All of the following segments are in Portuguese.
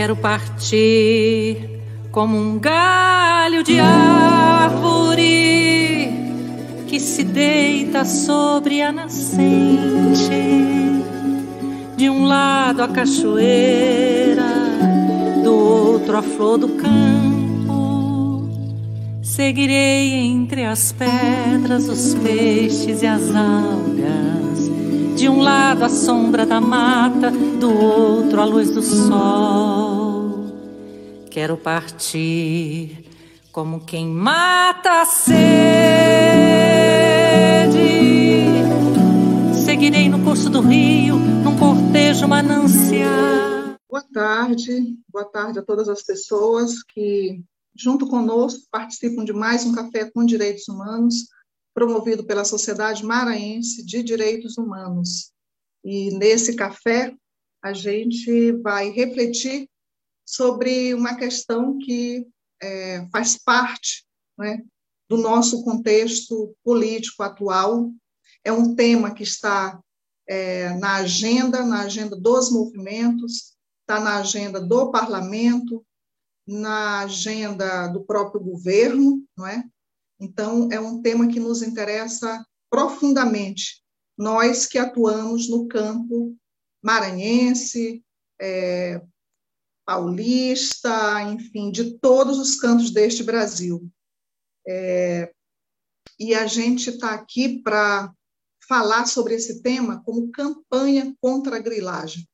Quero partir como um galho de árvore que se deita sobre a nascente. De um lado a cachoeira, do outro a flor do campo. Seguirei entre as pedras, os peixes e as algas. De um lado a sombra da mata, do outro a luz do sol. Quero partir como quem mata a sede. Seguirei no curso do rio, num cortejo manancial. Boa tarde, boa tarde a todas as pessoas que, junto conosco, participam de mais um Café com Direitos Humanos, promovido pela Sociedade Maranhense de Direitos Humanos. E nesse café, a gente vai refletir sobre uma questão que é, faz parte né, do nosso contexto político atual. É um tema que está é, na agenda, na agenda dos movimentos, está na agenda do parlamento, na agenda do próprio governo, não é? Então, é um tema que nos interessa profundamente, nós que atuamos no campo maranhense, é, paulista, enfim, de todos os cantos deste Brasil. É, e a gente está aqui para falar sobre esse tema como campanha contra a grilagem.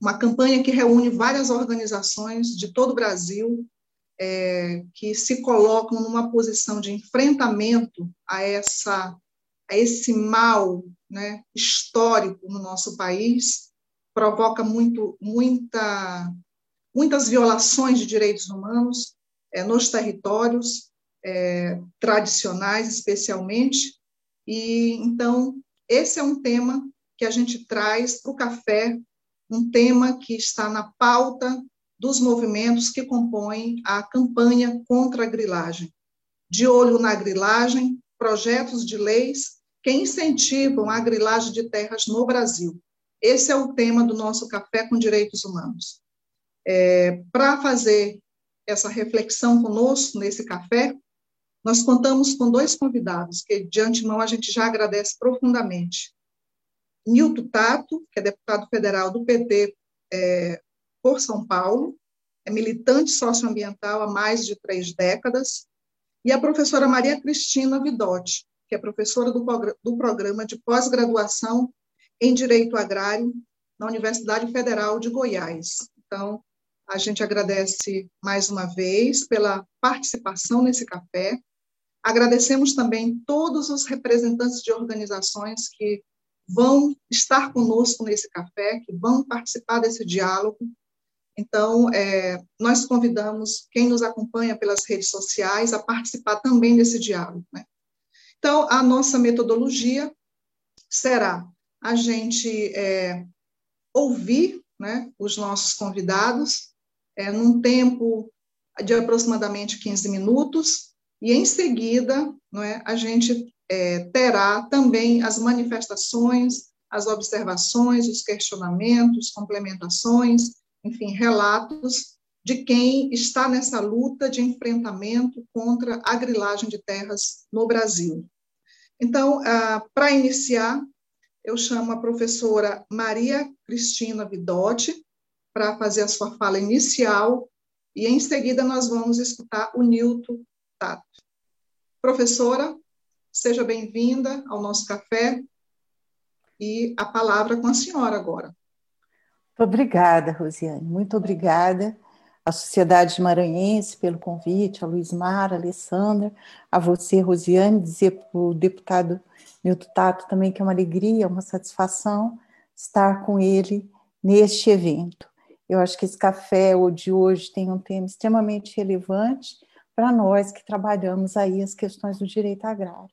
Uma campanha que reúne várias organizações de todo o Brasil é, que se colocam numa posição de enfrentamento a essa a esse mal né, histórico no nosso país provoca muito muita muitas violações de direitos humanos é, nos territórios é, tradicionais, especialmente. E então esse é um tema que a gente traz para o café, um tema que está na pauta dos movimentos que compõem a campanha contra a grilagem. De olho na grilagem, projetos de leis que incentivam a grilagem de terras no Brasil. Esse é o tema do nosso Café com Direitos Humanos. É, Para fazer essa reflexão conosco nesse café, nós contamos com dois convidados, que de antemão a gente já agradece profundamente. Nilton Tato, que é deputado federal do PT é, por São Paulo, é militante socioambiental há mais de três décadas, e a professora Maria Cristina Vidotti, que é professora do, do programa de pós-graduação em Direito Agrário na Universidade Federal de Goiás. Então, a gente agradece mais uma vez pela participação nesse café. Agradecemos também todos os representantes de organizações que vão estar conosco nesse café, que vão participar desse diálogo. Então, é, nós convidamos quem nos acompanha pelas redes sociais a participar também desse diálogo. Né? Então, a nossa metodologia será a gente é, ouvir né, os nossos convidados, é, num tempo de aproximadamente 15 minutos, e em seguida não é, a gente é, terá também as manifestações, as observações, os questionamentos, complementações, enfim, relatos de quem está nessa luta de enfrentamento contra a grilagem de terras no Brasil. Então, ah, para iniciar, eu chamo a professora Maria Cristina Vidotti, para fazer a sua fala inicial e em seguida nós vamos escutar o Nilton Tato. Professora, seja bem-vinda ao nosso café e a palavra com a senhora agora. Obrigada, Rosiane, muito obrigada à Sociedade Maranhense pelo convite, a Luiz Mar, a Alessandra, a você, Rosiane, dizer para o deputado Nilton Tato também que é uma alegria, uma satisfação estar com ele neste evento. Eu acho que esse café de hoje tem um tema extremamente relevante para nós que trabalhamos aí as questões do direito agrário.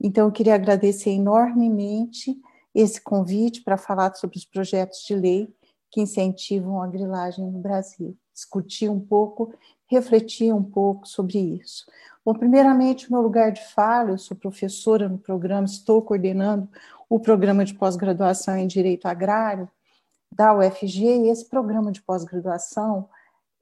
Então, eu queria agradecer enormemente esse convite para falar sobre os projetos de lei que incentivam a grilagem no Brasil, discutir um pouco, refletir um pouco sobre isso. Bom, primeiramente, meu lugar de fala, eu sou professora no programa, estou coordenando o programa de pós-graduação em Direito Agrário, da UFG, e esse programa de pós-graduação,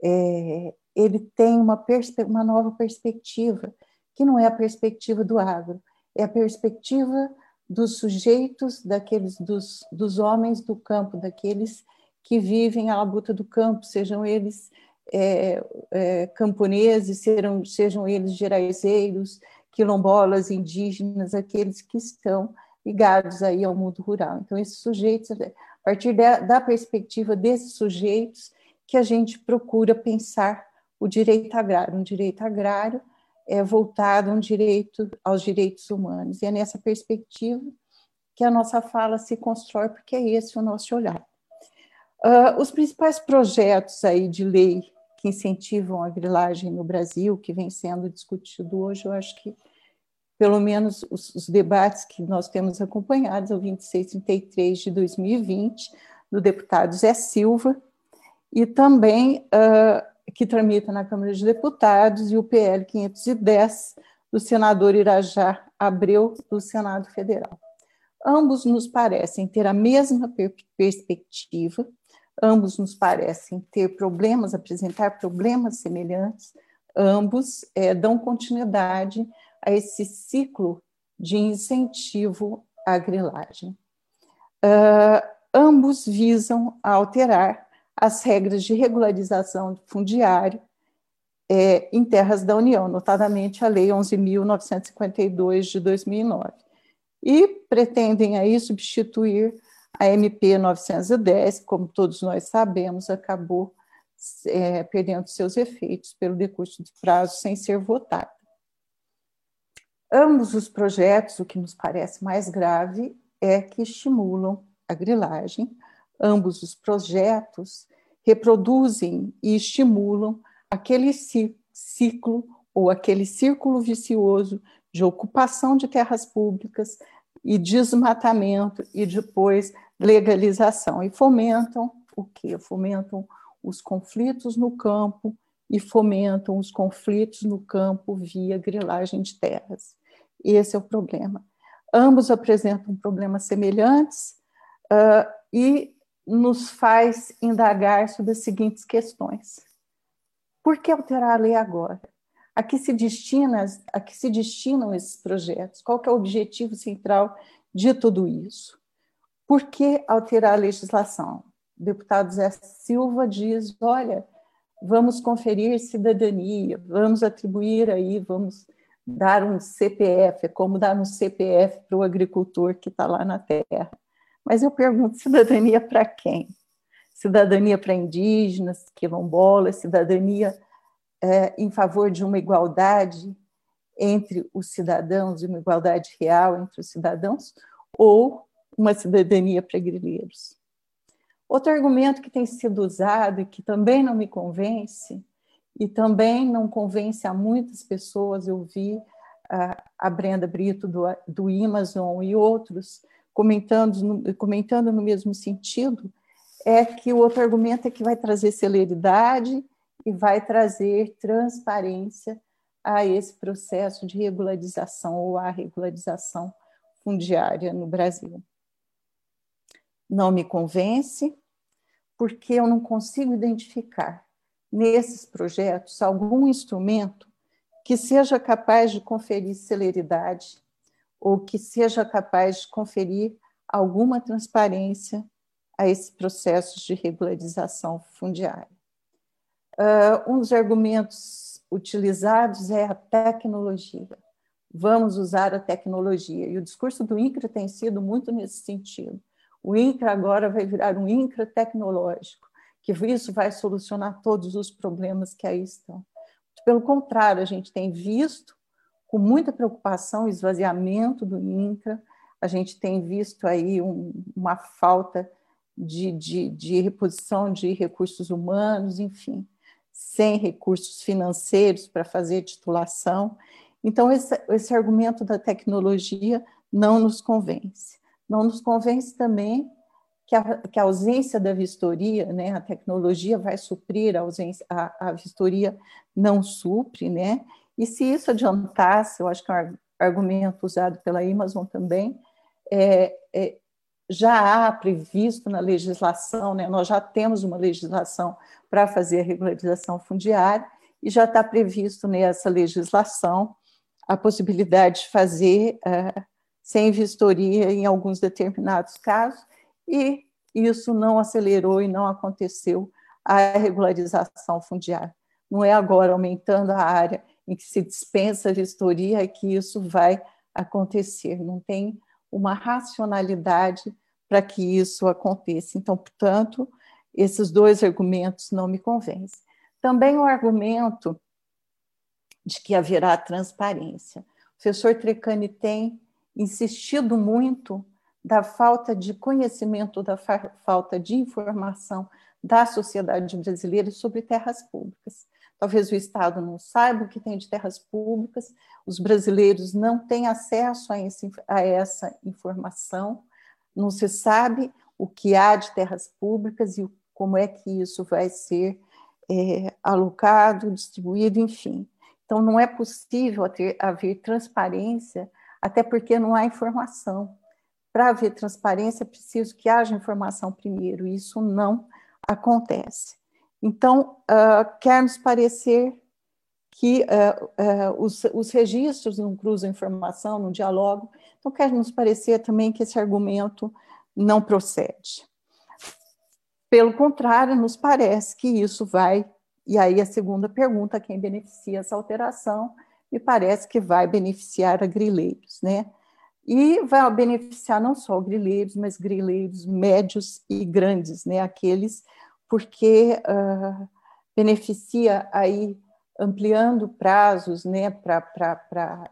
é, ele tem uma, uma nova perspectiva, que não é a perspectiva do agro, é a perspectiva dos sujeitos, daqueles dos, dos homens do campo, daqueles que vivem à luta do campo, sejam eles é, é, camponeses, sejam, eles geraizeiros, quilombolas, indígenas, aqueles que estão ligados aí ao mundo rural. Então, esses sujeitos, a partir da, da perspectiva desses sujeitos, que a gente procura pensar o direito agrário, um direito agrário é voltado um direito aos direitos humanos. E é nessa perspectiva que a nossa fala se constrói, porque é esse o nosso olhar. Uh, os principais projetos aí de lei que incentivam a grilagem no Brasil, que vem sendo discutido hoje, eu acho que pelo menos os, os debates que nós temos acompanhados, é o 2633 de 2020, do deputado Zé Silva, e também uh, que tramita na Câmara de Deputados, e o PL 510, do senador Irajá Abreu, do Senado Federal. Ambos nos parecem ter a mesma per perspectiva, ambos nos parecem ter problemas, apresentar problemas semelhantes, ambos é, dão continuidade a esse ciclo de incentivo à grilagem. Uh, ambos visam alterar as regras de regularização fundiária é, em terras da União, notadamente a Lei 11.952 de 2009, e pretendem aí substituir a MP 910, como todos nós sabemos, acabou é, perdendo seus efeitos pelo decurso de prazo sem ser votada. Ambos os projetos, o que nos parece mais grave é que estimulam a grilagem. Ambos os projetos reproduzem e estimulam aquele ciclo ou aquele círculo vicioso de ocupação de terras públicas e desmatamento e depois legalização e fomentam o que? Fomentam os conflitos no campo e fomentam os conflitos no campo via grilagem de terras. Esse é o problema. Ambos apresentam problemas semelhantes uh, e nos faz indagar sobre as seguintes questões. Por que alterar a lei agora? A que se, destina, a que se destinam esses projetos? Qual é o objetivo central de tudo isso? Por que alterar a legislação? O deputado Zé Silva diz: olha, vamos conferir cidadania, vamos atribuir aí, vamos dar um CPF, é como dar um CPF para o agricultor que está lá na terra. Mas eu pergunto: cidadania para quem? Cidadania para indígenas, quilombolas, cidadania é, em favor de uma igualdade entre os cidadãos, uma igualdade real entre os cidadãos, ou uma cidadania para grileiros. Outro argumento que tem sido usado e que também não me convence e também não convence a muitas pessoas. Eu vi a, Brenda Brito do, do Amazon e outros comentando, comentando no mesmo sentido, é que o outro argumento é que vai trazer celeridade e vai trazer transparência a esse processo de regularização ou a regularização fundiária no Brasil. Não me convence, porque eu não consigo identificar nesses projetos algum instrumento que seja capaz de conferir celeridade ou que seja capaz de conferir alguma transparência a esse processo de regularização fundiária. Uh, um dos argumentos utilizados é a tecnologia. Vamos usar a tecnologia. E o discurso do INCRA tem sido muito nesse sentido. O INCRA agora vai virar um INCRA tecnológico que isso vai solucionar todos os problemas que aí estão. Pelo contrário, a gente tem visto com muita preocupação o esvaziamento do INCRA, a gente tem visto aí um, uma falta de, de, de reposição de recursos humanos, enfim, sem recursos financeiros para fazer titulação. Então, esse, esse argumento da tecnologia não nos convence. Não nos convence também que a, que a ausência da vistoria, né, a tecnologia vai suprir a ausência, a, a vistoria não supre, né? E se isso adiantasse, eu acho que é um argumento usado pela Amazon também, é, é, já há previsto na legislação, né, nós já temos uma legislação para fazer a regularização fundiária, e já está previsto nessa legislação a possibilidade de fazer uh, sem vistoria em alguns determinados casos, e isso não acelerou e não aconteceu a regularização fundiária. Não é agora aumentando a área em que se dispensa a vistoria que isso vai acontecer, não tem uma racionalidade para que isso aconteça. Então, portanto, esses dois argumentos não me convencem. Também o argumento de que haverá transparência. O professor Trecani tem insistido muito da falta de conhecimento, da falta de informação da sociedade brasileira sobre terras públicas. Talvez o Estado não saiba o que tem de terras públicas, os brasileiros não têm acesso a, esse, a essa informação, não se sabe o que há de terras públicas e como é que isso vai ser é, alocado, distribuído, enfim. Então, não é possível ter, haver transparência, até porque não há informação. Para haver transparência, é preciso que haja informação primeiro, e isso não acontece. Então, uh, quer nos parecer que uh, uh, os, os, registros não cruzam informação, não dialogam, então quer nos parecer também que esse argumento não procede. Pelo contrário, nos parece que isso vai, e aí a segunda pergunta, quem beneficia essa alteração, me parece que vai beneficiar a grileiros, né? E vai beneficiar não só grileiros, mas grileiros médios e grandes, né? Aqueles porque uh, beneficia aí ampliando prazos né, para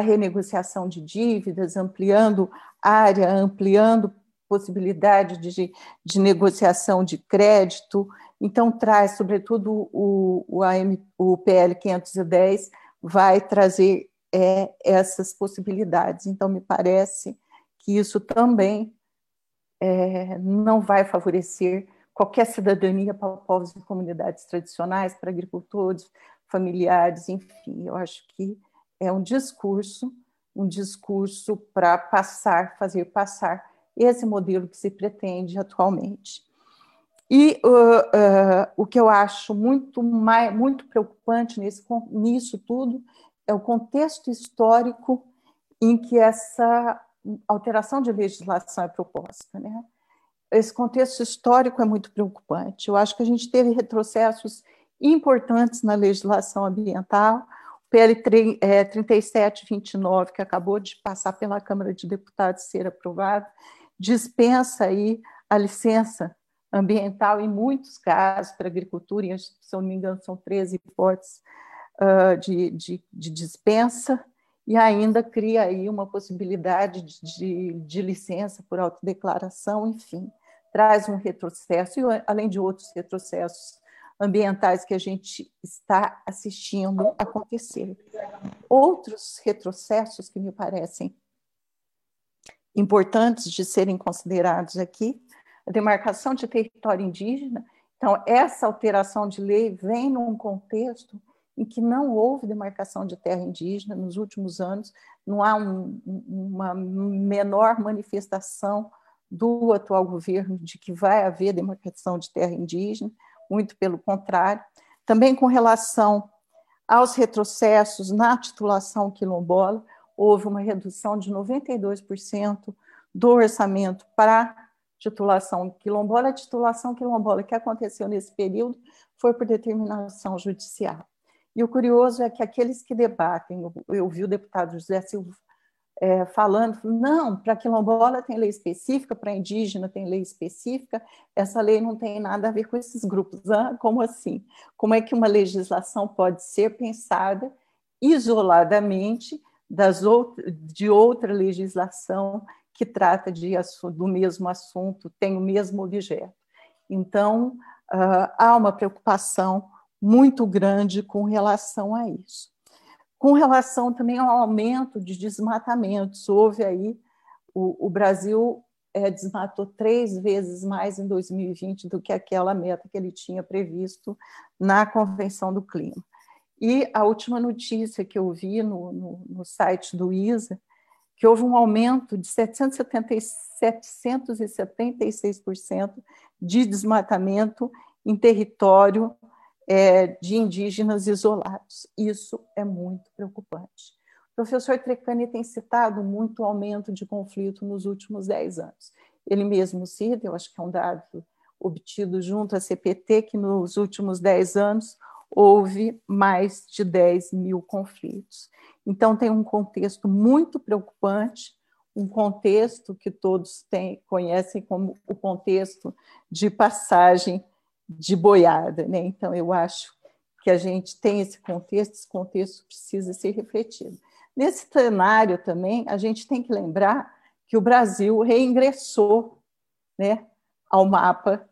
renegociação de dívidas, ampliando área, ampliando possibilidade de, de negociação de crédito. Então, traz, sobretudo, o, o, AM, o PL 510 vai trazer é, essas possibilidades. Então, me parece que isso também é, não vai favorecer qualquer cidadania para povos e comunidades tradicionais, para agricultores, familiares, enfim. Eu acho que é um discurso, um discurso para passar, fazer passar esse modelo que se pretende atualmente. E uh, uh, o que eu acho muito, mais, muito preocupante nesse, nisso tudo é o contexto histórico em que essa alteração de legislação é proposta. Né? Esse contexto histórico é muito preocupante. Eu acho que a gente teve retrocessos importantes na legislação ambiental. O PL 3729, que acabou de passar pela Câmara de Deputados ser aprovado, dispensa aí a licença ambiental em muitos casos para agricultura, e, se não me engano, são 13 hipóteses uh, de, de, de, dispensa, e ainda cria aí uma possibilidade de, de, de licença por autodeclaração, enfim traz um retrocesso, e além de outros retrocessos ambientais que a gente está assistindo acontecer. Outros retrocessos que me parecem importantes de serem considerados aqui, a demarcação de território indígena. Então, essa alteração de lei vem num contexto em que não houve demarcação de terra indígena nos últimos anos, não há um, uma menor manifestação do atual governo de que vai haver demarcação de terra indígena, muito pelo contrário. Também com relação aos retrocessos na titulação quilombola, houve uma redução de 92% do orçamento para titulação quilombola. A titulação quilombola que aconteceu nesse período foi por determinação judicial. E o curioso é que aqueles que debatem, eu vi o deputado José Silva é, falando, não, para quilombola tem lei específica, para indígena tem lei específica, essa lei não tem nada a ver com esses grupos. Ah, como assim? Como é que uma legislação pode ser pensada isoladamente das out de outra legislação que trata de, do mesmo assunto, tem o mesmo objeto? Então, há uma preocupação muito grande com relação a isso com relação também ao aumento de desmatamentos. Houve aí, o, o Brasil é, desmatou três vezes mais em 2020 do que aquela meta que ele tinha previsto na Convenção do Clima. E a última notícia que eu vi no, no, no site do ISA, que houve um aumento de 776% de desmatamento em território é, de indígenas isolados. Isso é muito preocupante. O professor Trecani tem citado muito aumento de conflito nos últimos 10 anos. Ele mesmo cita, eu acho que é um dado obtido junto à CPT, que nos últimos 10 anos houve mais de 10 mil conflitos. Então, tem um contexto muito preocupante, um contexto que todos têm, conhecem como o contexto de passagem de boiada. Né? Então, eu acho que a gente tem esse contexto, esse contexto precisa ser refletido. Nesse cenário também, a gente tem que lembrar que o Brasil reingressou né, ao mapa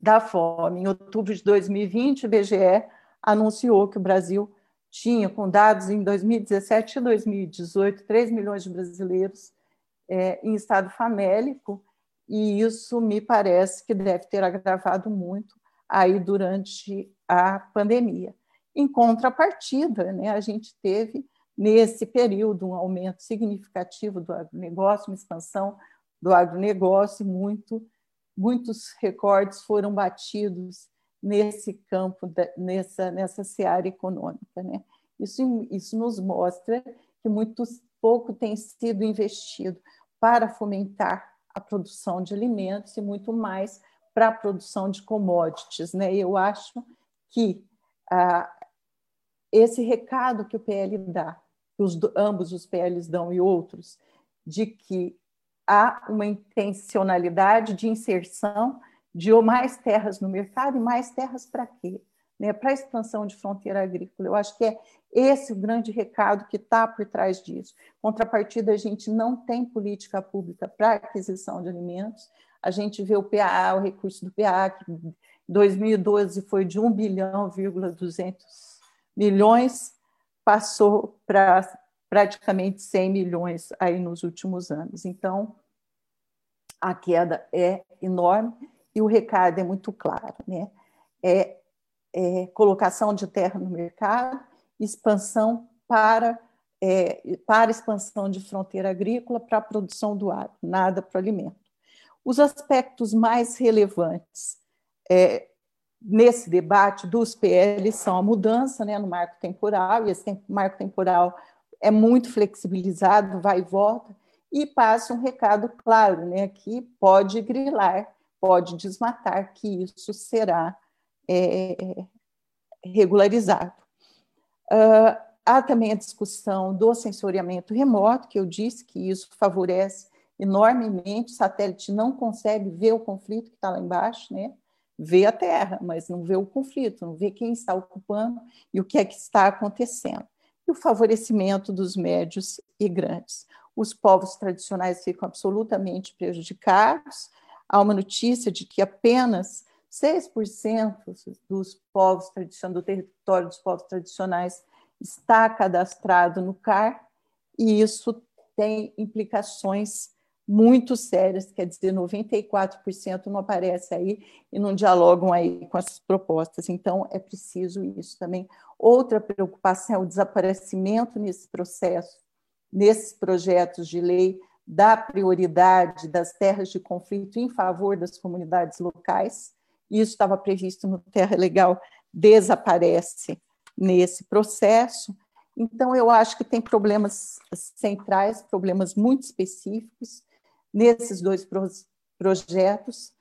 da fome. Em outubro de 2020, o IBGE anunciou que o Brasil tinha, com dados em 2017 e 2018, 3 milhões de brasileiros é, em estado famélico, e isso me parece que deve ter agravado muito aí durante a pandemia. Em contrapartida, né, a gente teve nesse período um aumento significativo do agronegócio, uma expansão do agronegócio, muito, muitos recordes foram batidos nesse campo, nessa, nessa seara econômica. Né? Isso, isso nos mostra que muito pouco tem sido investido para fomentar a produção de alimentos e muito mais para a produção de commodities. Né? Eu acho que ah, esse recado que o PL dá, que os, ambos os PLs dão e outros, de que há uma intencionalidade de inserção de mais terras no mercado e mais terras para quê? Né? Para a expansão de fronteira agrícola. Eu acho que é esse o grande recado que está por trás disso. Contrapartida, a gente não tem política pública para aquisição de alimentos. A gente vê o PA, o recurso do PA, que em 2012 foi de 1 bilhão, 200 milhões, passou para praticamente 100 milhões aí nos últimos anos. Então, a queda é enorme e o recado é muito claro, né? É, é colocação de terra no mercado, expansão para é, para expansão de fronteira agrícola para a produção do agro, nada para o alimento. Os aspectos mais relevantes é, nesse debate dos PL são a mudança né, no marco temporal, e esse marco temporal é muito flexibilizado, vai e volta, e passa um recado claro, né, que pode grilar pode desmatar, que isso será é, regularizado. Uh, há também a discussão do sensoriamento remoto, que eu disse que isso favorece enormemente. O satélite não consegue ver o conflito que está lá embaixo, né? vê a Terra, mas não vê o conflito, não vê quem está ocupando e o que é que está acontecendo. E o favorecimento dos médios e grandes. Os povos tradicionais ficam absolutamente prejudicados, há uma notícia de que apenas 6% dos povos tradicionais, do território dos povos tradicionais está cadastrado no CAR, e isso tem implicações muito sérias, quer dizer, 94% não aparece aí e não dialogam aí com as propostas. Então, é preciso isso também. Outra preocupação é o desaparecimento nesse processo, nesses projetos de lei da prioridade das terras de conflito em favor das comunidades locais. Isso estava previsto no Terra Legal, desaparece nesse processo. Então, eu acho que tem problemas centrais, problemas muito específicos nesses dois pro projetos.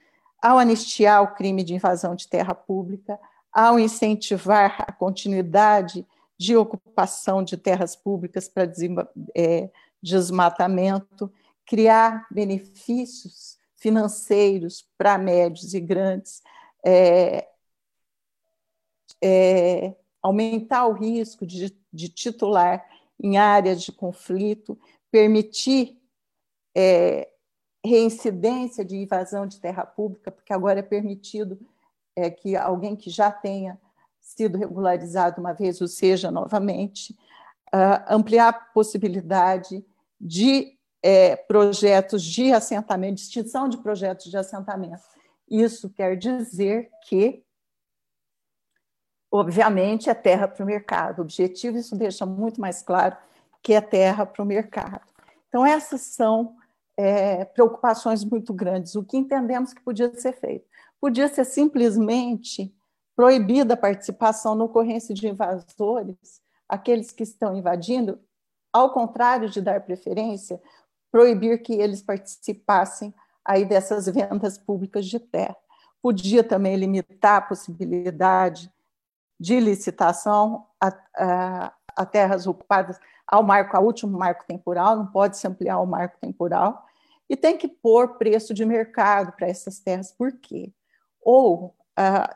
Ao anistiar o crime de invasão de terra pública, ao incentivar a continuidade de ocupação de terras públicas para é, desmatamento, criar benefícios financeiros para médios e grandes, é, é, aumentar o risco de, de, titular em áreas de conflito, permitir é, reincidência de invasão de terra pública, porque agora é permitido é, que alguém que já tenha sido regularizado uma vez o seja novamente, uh, ampliar a possibilidade de é, projetos de assentamento, extinção de projetos de assentamento. Isso quer dizer que, obviamente, é terra para o mercado. O objetivo, isso deixa muito mais claro que é terra para o mercado. Então, essas são é, preocupações muito grandes. O que entendemos que podia ser feito? Podia ser simplesmente proibida a participação na ocorrência de invasores, aqueles que estão invadindo, ao contrário de dar preferência, proibir que eles participassem aí dessas vendas públicas de terra. Podia também limitar a possibilidade de licitação a, a, a terras ocupadas ao marco, ao último marco temporal, não pode se ampliar o marco temporal, e tem que pôr preço de mercado para essas terras. Por quê? Ou ah,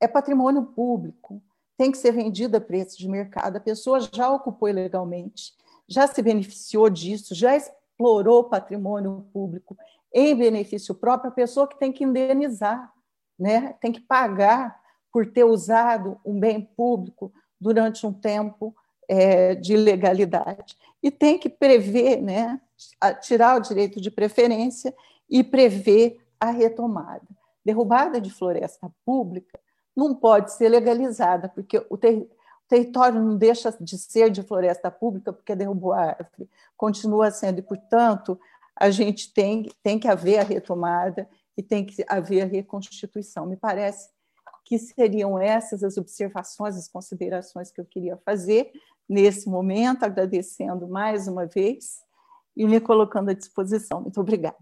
é patrimônio público, tem que ser vendido a preço de mercado, a pessoa já ocupou ilegalmente, já se beneficiou disso, já explorou patrimônio público em benefício próprio, a pessoa que tem que indenizar, né? tem que pagar por ter usado um bem público durante um tempo é, de ilegalidade. E tem que prever, né? tirar o direito de preferência e prever a retomada. Derrubada de floresta pública não pode ser legalizada, porque o, ter, o território não deixa de ser de floresta pública porque derrubou a árvore, continua sendo, e, portanto, a gente tem, tem que haver a retomada e tem que haver a reconstituição. Me parece que seriam essas as observações, as considerações que eu queria fazer nesse momento, agradecendo mais uma vez e me colocando à disposição. Muito obrigada.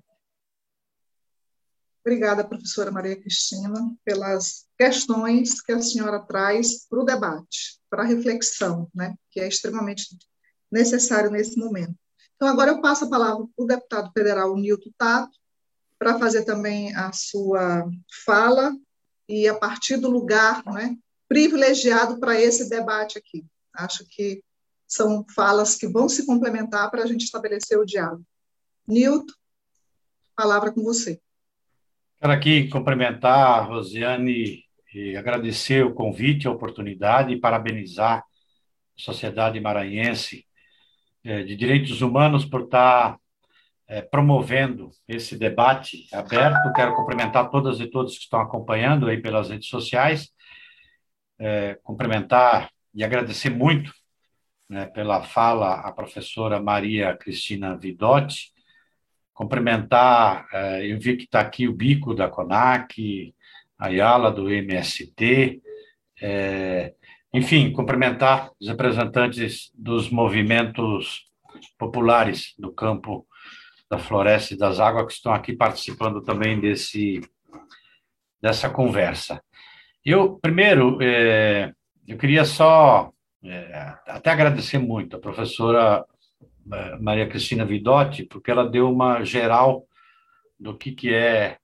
Obrigada, professora Maria Cristina, pelas questões que a senhora traz para o debate, para a reflexão, né, que é extremamente necessário nesse momento. Então, agora eu passo a palavra para o deputado federal Nilton Tato, para fazer também a sua fala e a partir do lugar né, privilegiado para esse debate aqui. Acho que são falas que vão se complementar para a gente estabelecer o diálogo. Nilton, palavra com você. Quero aqui cumprimentar a Rosiane e agradecer o convite, a oportunidade e parabenizar a sociedade maranhense de direitos humanos por estar eh, promovendo esse debate aberto. Quero cumprimentar todas e todos que estão acompanhando aí pelas redes sociais, eh, cumprimentar e agradecer muito né, pela fala a professora Maria Cristina Vidotti, cumprimentar, eh, eu vi que está aqui o Bico da CONAC, a Ayala do MST, eh, enfim, cumprimentar os representantes dos movimentos populares do campo da floresta e das águas que estão aqui participando também desse dessa conversa. Eu primeiro eh, eu queria só até agradecer muito a professora Maria Cristina Vidotti, porque ela deu uma geral do que, que é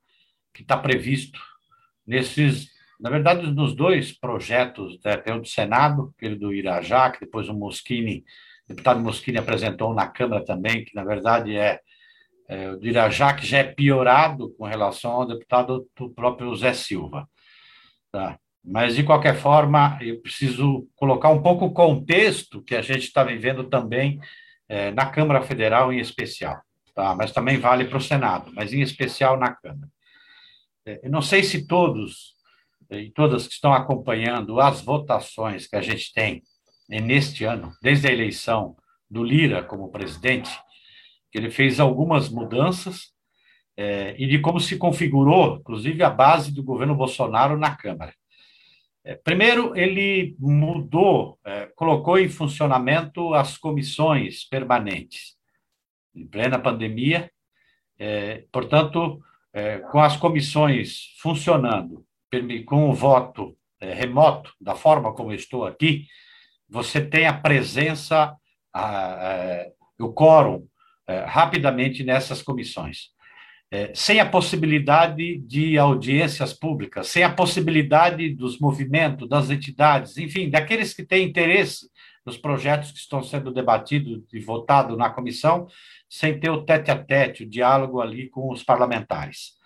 que está previsto nesses, na verdade, nos dois projetos, né? tem o do Senado, aquele do Irajá, que depois o Moschini, o deputado Moschini apresentou na Câmara também, que na verdade é, é o do Irajá, que já é piorado com relação ao deputado do próprio Zé Silva. Tá? Mas, de qualquer forma, eu preciso colocar um pouco o contexto que a gente está vivendo também é, na Câmara Federal em especial, tá? mas também vale para o Senado, mas em especial na Câmara. É, eu não sei se todos e todas que estão acompanhando as votações que a gente tem neste ano, desde a eleição do Lira como presidente, que ele fez algumas mudanças é, e de como se configurou, inclusive, a base do governo Bolsonaro na Câmara. É, primeiro, ele mudou, é, colocou em funcionamento as comissões permanentes. Em plena pandemia, é, portanto, com as comissões funcionando, com o voto remoto, da forma como estou aqui, você tem a presença, o quórum, rapidamente nessas comissões é, sem a possibilidade de audiências públicas, sem a possibilidade dos movimentos, das entidades, enfim, daqueles que têm interesse nos projetos que estão sendo debatidos e votados na comissão, sem ter o tete a tete, o diálogo ali com os parlamentares.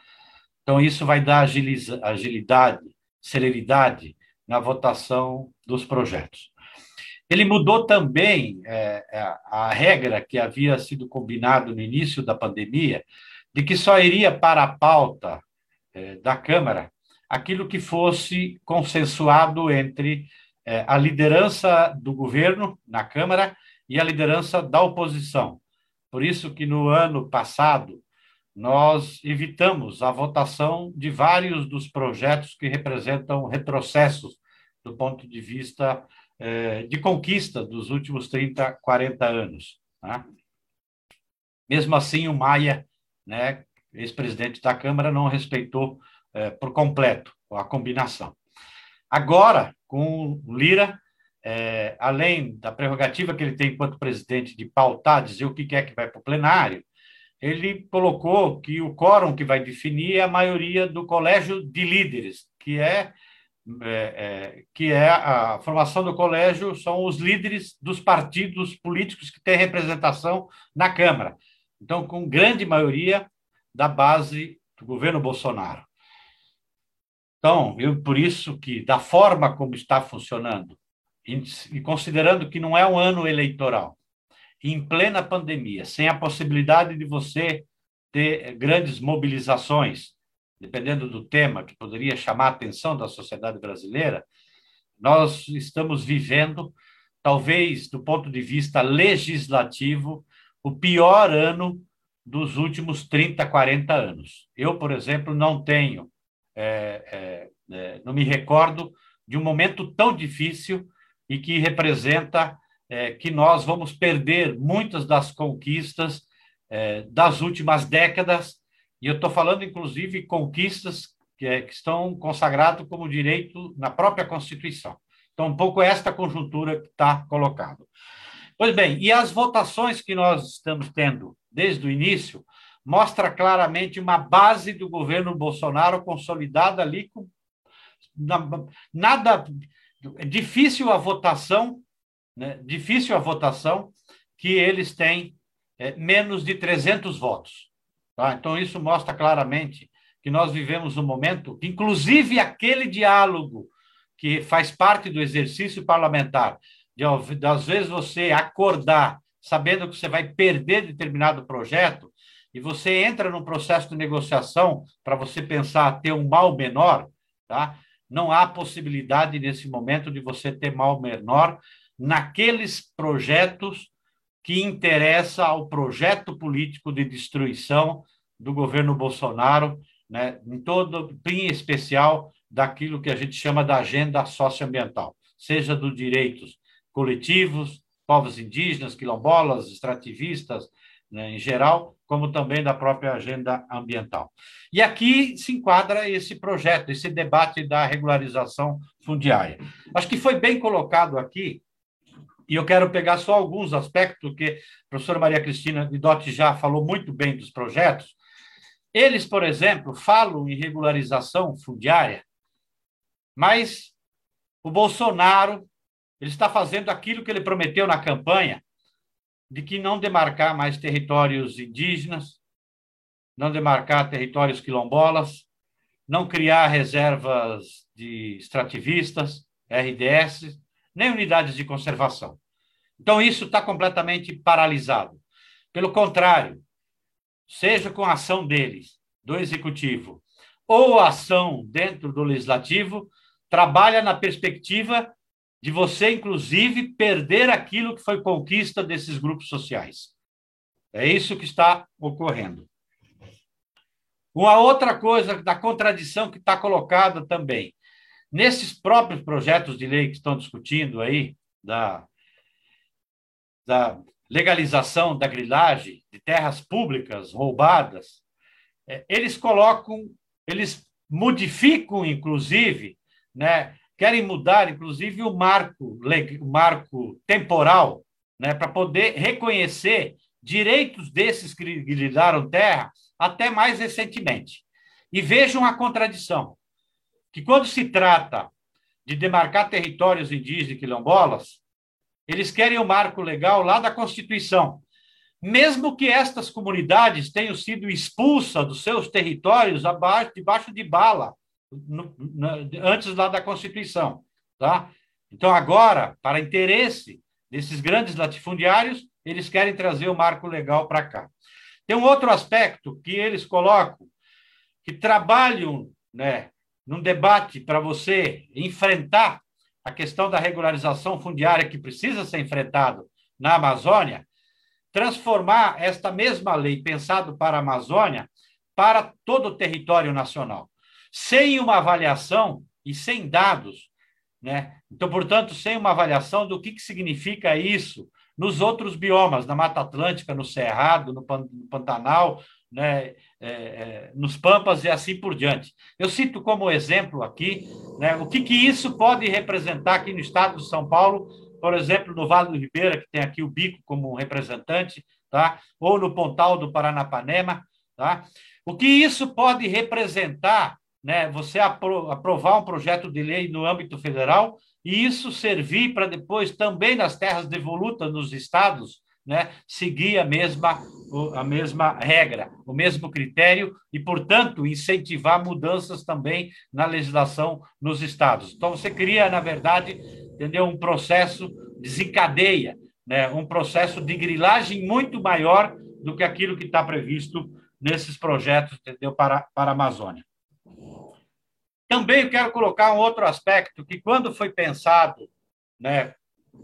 Então, isso vai dar agilidade, celeridade na votação dos projetos. Ele mudou também é, é a regra que havia sido combinado no início da pandemia, de que só iria para a pauta eh, da Câmara aquilo que fosse consensuado entre eh, a liderança do governo na Câmara e a liderança da oposição. Por isso que no ano passado nós evitamos a votação de vários dos projetos que representam retrocessos do ponto de vista eh, de conquista dos últimos 30, 40 anos. Né? Mesmo assim, o Maia, né, ex-presidente da Câmara, não respeitou eh, por completo a combinação. Agora, com o Lira, é, além da prerrogativa que ele tem enquanto presidente de pautar, dizer o que quer que vai para o plenário, ele colocou que o quórum que vai definir é a maioria do colégio de líderes, que é, é, é, que é a formação do colégio, são os líderes dos partidos políticos que têm representação na Câmara. Então, com grande maioria da base do governo Bolsonaro. Então, eu, por isso que, da forma como está funcionando, e considerando que não é um ano eleitoral, em plena pandemia, sem a possibilidade de você ter grandes mobilizações, dependendo do tema que poderia chamar a atenção da sociedade brasileira, nós estamos vivendo, talvez do ponto de vista legislativo, o pior ano dos últimos 30, 40 anos. Eu, por exemplo, não tenho, é, é, não me recordo de um momento tão difícil e que representa é, que nós vamos perder muitas das conquistas é, das últimas décadas, e eu estou falando, inclusive, conquistas que, é, que estão consagradas como direito na própria Constituição. Então, um pouco esta conjuntura que está colocado. Pois bem, e as votações que nós estamos tendo desde o início mostra claramente uma base do governo Bolsonaro consolidada ali com nada é difícil a votação, né? difícil a votação que eles têm é, menos de 300 votos. Tá? Então, isso mostra claramente que nós vivemos um momento, inclusive aquele diálogo que faz parte do exercício parlamentar, de às vezes você acordar sabendo que você vai perder determinado projeto e você entra num processo de negociação para você pensar ter um mal menor, tá? não há possibilidade nesse momento de você ter mal menor naqueles projetos que interessa ao projeto político de destruição do governo Bolsonaro, né, em todo, em especial daquilo que a gente chama da agenda socioambiental, seja dos direitos coletivos, povos indígenas, quilombolas, extrativistas, né, em geral, como também da própria agenda ambiental. E aqui se enquadra esse projeto, esse debate da regularização fundiária. Acho que foi bem colocado aqui, e eu quero pegar só alguns aspectos, que a professora Maria Cristina Vidotti já falou muito bem dos projetos. Eles, por exemplo, falam em regularização fundiária, mas o Bolsonaro ele está fazendo aquilo que ele prometeu na campanha, de que não demarcar mais territórios indígenas, não demarcar territórios quilombolas, não criar reservas de extrativistas, RDS, nem unidades de conservação. Então, isso está completamente paralisado. Pelo contrário, seja com a ação deles, do executivo, ou a ação dentro do legislativo, trabalha na perspectiva de você, inclusive, perder aquilo que foi conquista desses grupos sociais. É isso que está ocorrendo. Uma outra coisa da contradição que está colocada também. Nesses próprios projetos de lei que estão discutindo aí, da, da legalização da grilagem de terras públicas roubadas, é, eles colocam, eles modificam, inclusive, né, querem mudar, inclusive, o marco, o marco temporal, né, para poder reconhecer direitos desses que deram terra até mais recentemente. E vejam a contradição, que quando se trata de demarcar territórios indígenas e quilombolas, eles querem o marco legal lá da Constituição. Mesmo que estas comunidades tenham sido expulsas dos seus territórios abaixo, debaixo de bala, no, na, antes lá da Constituição. Tá? Então, agora, para interesse desses grandes latifundiários, eles querem trazer o marco legal para cá. Tem um outro aspecto que eles colocam, que trabalham né, num debate para você enfrentar a questão da regularização fundiária que precisa ser enfrentado na Amazônia, transformar esta mesma lei pensado para a Amazônia para todo o território nacional, sem uma avaliação e sem dados, né? Então, portanto, sem uma avaliação do que, que significa isso nos outros biomas, na Mata Atlântica, no Cerrado, no Pantanal, né, é, é, nos Pampas e assim por diante. Eu cito como exemplo aqui né, o que, que isso pode representar aqui no estado de São Paulo, por exemplo, no Vale do Ribeira, que tem aqui o Bico como representante, tá? ou no Pontal do Paranapanema. Tá? O que isso pode representar, né, você apro aprovar um projeto de lei no âmbito federal e isso servir para depois também nas terras devolutas nos estados, né, seguir a mesma, a mesma regra, o mesmo critério e, portanto, incentivar mudanças também na legislação nos estados. Então, você cria, na verdade, entendeu, um processo, desencadeia, né, um processo de grilagem muito maior do que aquilo que está previsto nesses projetos entendeu, para, para a Amazônia. Também quero colocar um outro aspecto que, quando foi pensado né,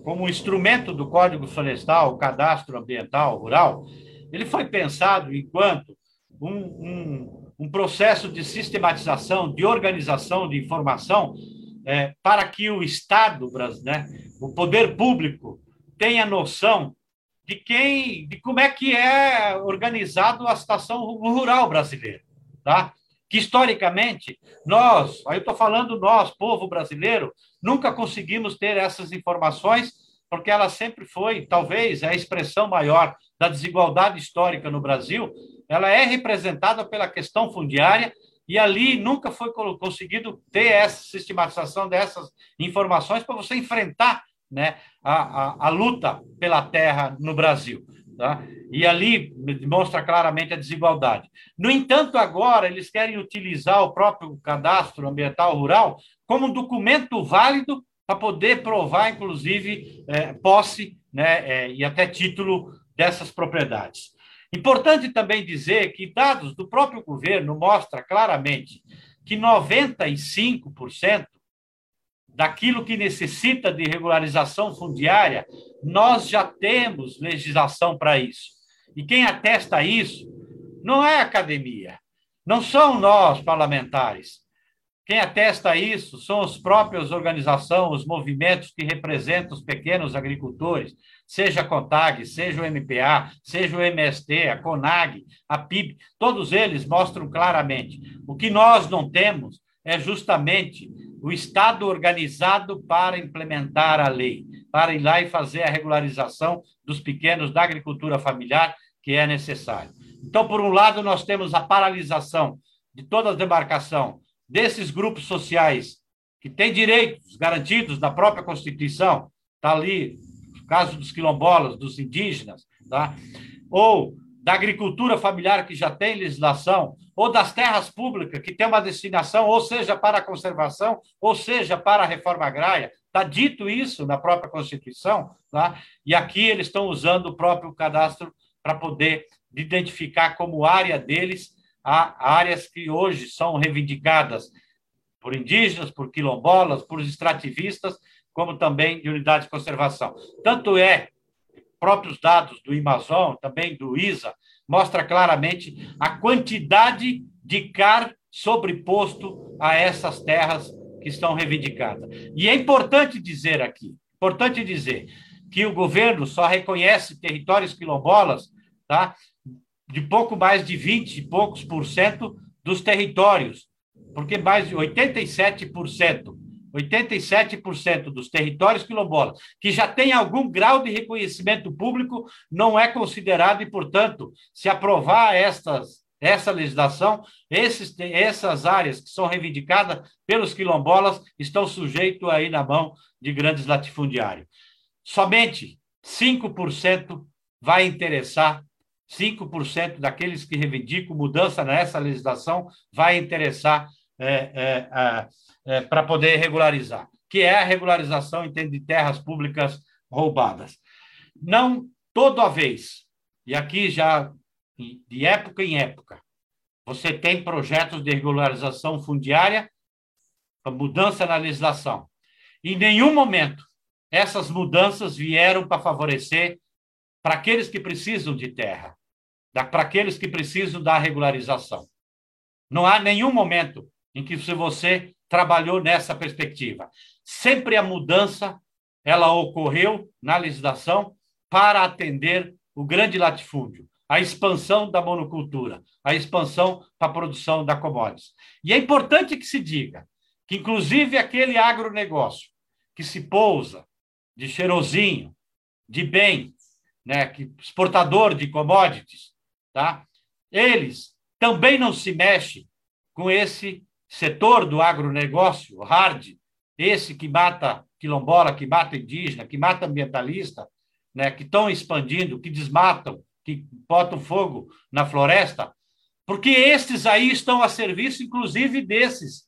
como instrumento do Código Florestal, Cadastro Ambiental Rural, ele foi pensado enquanto um, um, um processo de sistematização, de organização de informação é, para que o Estado, né, o poder público, tenha noção de quem, de como é que é organizado a situação rural brasileira, tá? Que historicamente nós, aí eu estou falando nós, povo brasileiro, nunca conseguimos ter essas informações, porque ela sempre foi, talvez, a expressão maior da desigualdade histórica no Brasil, ela é representada pela questão fundiária, e ali nunca foi conseguido ter essa sistematização dessas informações para você enfrentar né, a, a, a luta pela terra no Brasil. Tá? E ali demonstra claramente a desigualdade. No entanto, agora eles querem utilizar o próprio cadastro ambiental rural como um documento válido para poder provar, inclusive, é, posse né, é, e até título dessas propriedades. Importante também dizer que dados do próprio governo mostram claramente que 95% daquilo que necessita de regularização fundiária, nós já temos legislação para isso. E quem atesta isso não é a academia, não são nós parlamentares. Quem atesta isso são as próprias organizações, os movimentos que representam os pequenos agricultores, seja a CONTAG, seja o MPA, seja o MST, a CONAG, a PIB, todos eles mostram claramente. O que nós não temos é justamente o Estado organizado para implementar a lei, para ir lá e fazer a regularização dos pequenos da agricultura familiar, que é necessário. Então, por um lado, nós temos a paralisação de toda a demarcação desses grupos sociais que têm direitos garantidos na própria Constituição, está ali, no caso dos quilombolas, dos indígenas, tá? ou da agricultura familiar que já tem legislação, ou das terras públicas que tem uma destinação, ou seja, para a conservação, ou seja, para a reforma agrária. Está dito isso na própria Constituição, tá? e aqui eles estão usando o próprio cadastro para poder identificar como área deles a áreas que hoje são reivindicadas por indígenas, por quilombolas, por extrativistas, como também de unidade de conservação. Tanto é próprios dados do Amazon, também do ISA, mostra claramente a quantidade de CAR sobreposto a essas terras que estão reivindicadas. E é importante dizer aqui, importante dizer que o governo só reconhece territórios quilombolas, tá? De pouco mais de 20 e poucos por cento dos territórios, porque mais de 87% 87% dos territórios quilombolas que já tem algum grau de reconhecimento público não é considerado e, portanto, se aprovar estas, essa legislação, esses, essas áreas que são reivindicadas pelos quilombolas estão sujeitos aí na mão de grandes latifundiários. Somente 5% vai interessar 5% daqueles que reivindicam mudança nessa legislação vai interessar é, é, é, para poder regularizar, que é a regularização de terras públicas roubadas. Não toda vez, e aqui já de época em época, você tem projetos de regularização fundiária, mudança na legislação. Em nenhum momento essas mudanças vieram para favorecer para aqueles que precisam de terra, para aqueles que precisam da regularização. Não há nenhum momento em que você trabalhou nessa perspectiva. Sempre a mudança ela ocorreu na legislação para atender o grande latifúndio, a expansão da monocultura, a expansão para a produção da commodities. E é importante que se diga que, inclusive, aquele agronegócio que se pousa de cheirosinho, de bem, né, que, exportador de commodities, tá? eles também não se mexem com esse setor do agronegócio, hard, esse que mata quilombola, que mata indígena, que mata ambientalista, né, que estão expandindo, que desmatam, que botam fogo na floresta, porque estes aí estão a serviço, inclusive, desses,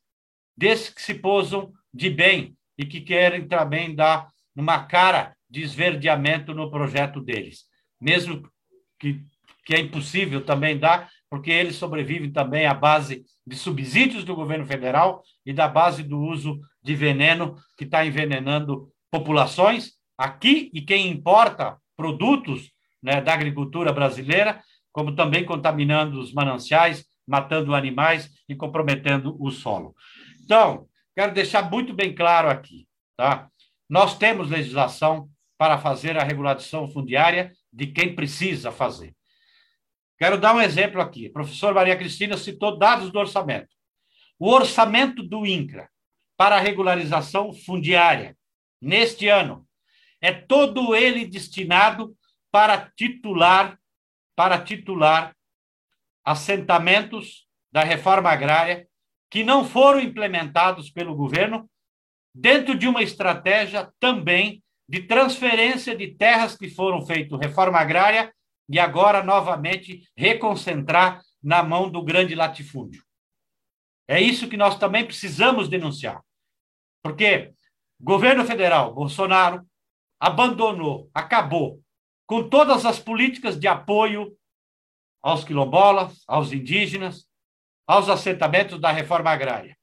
desses que se posam de bem e que querem também dar uma cara de esverdeamento no projeto deles, mesmo que, que é impossível também dar, porque eles sobrevivem também à base de subsídios do governo federal e da base do uso de veneno que está envenenando populações aqui e quem importa produtos né, da agricultura brasileira, como também contaminando os mananciais, matando animais e comprometendo o solo. Então, quero deixar muito bem claro aqui, tá? Nós temos legislação para fazer a regulação fundiária de quem precisa fazer. Quero dar um exemplo aqui. A professora Maria Cristina citou dados do orçamento. O orçamento do INCRA para a regularização fundiária neste ano é todo ele destinado para titular para titular assentamentos da reforma agrária que não foram implementados pelo governo dentro de uma estratégia também de transferência de terras que foram feitas reforma agrária e agora novamente reconcentrar na mão do grande latifúndio. É isso que nós também precisamos denunciar. Porque governo federal, Bolsonaro, abandonou, acabou com todas as políticas de apoio aos quilombolas, aos indígenas, aos assentamentos da reforma agrária.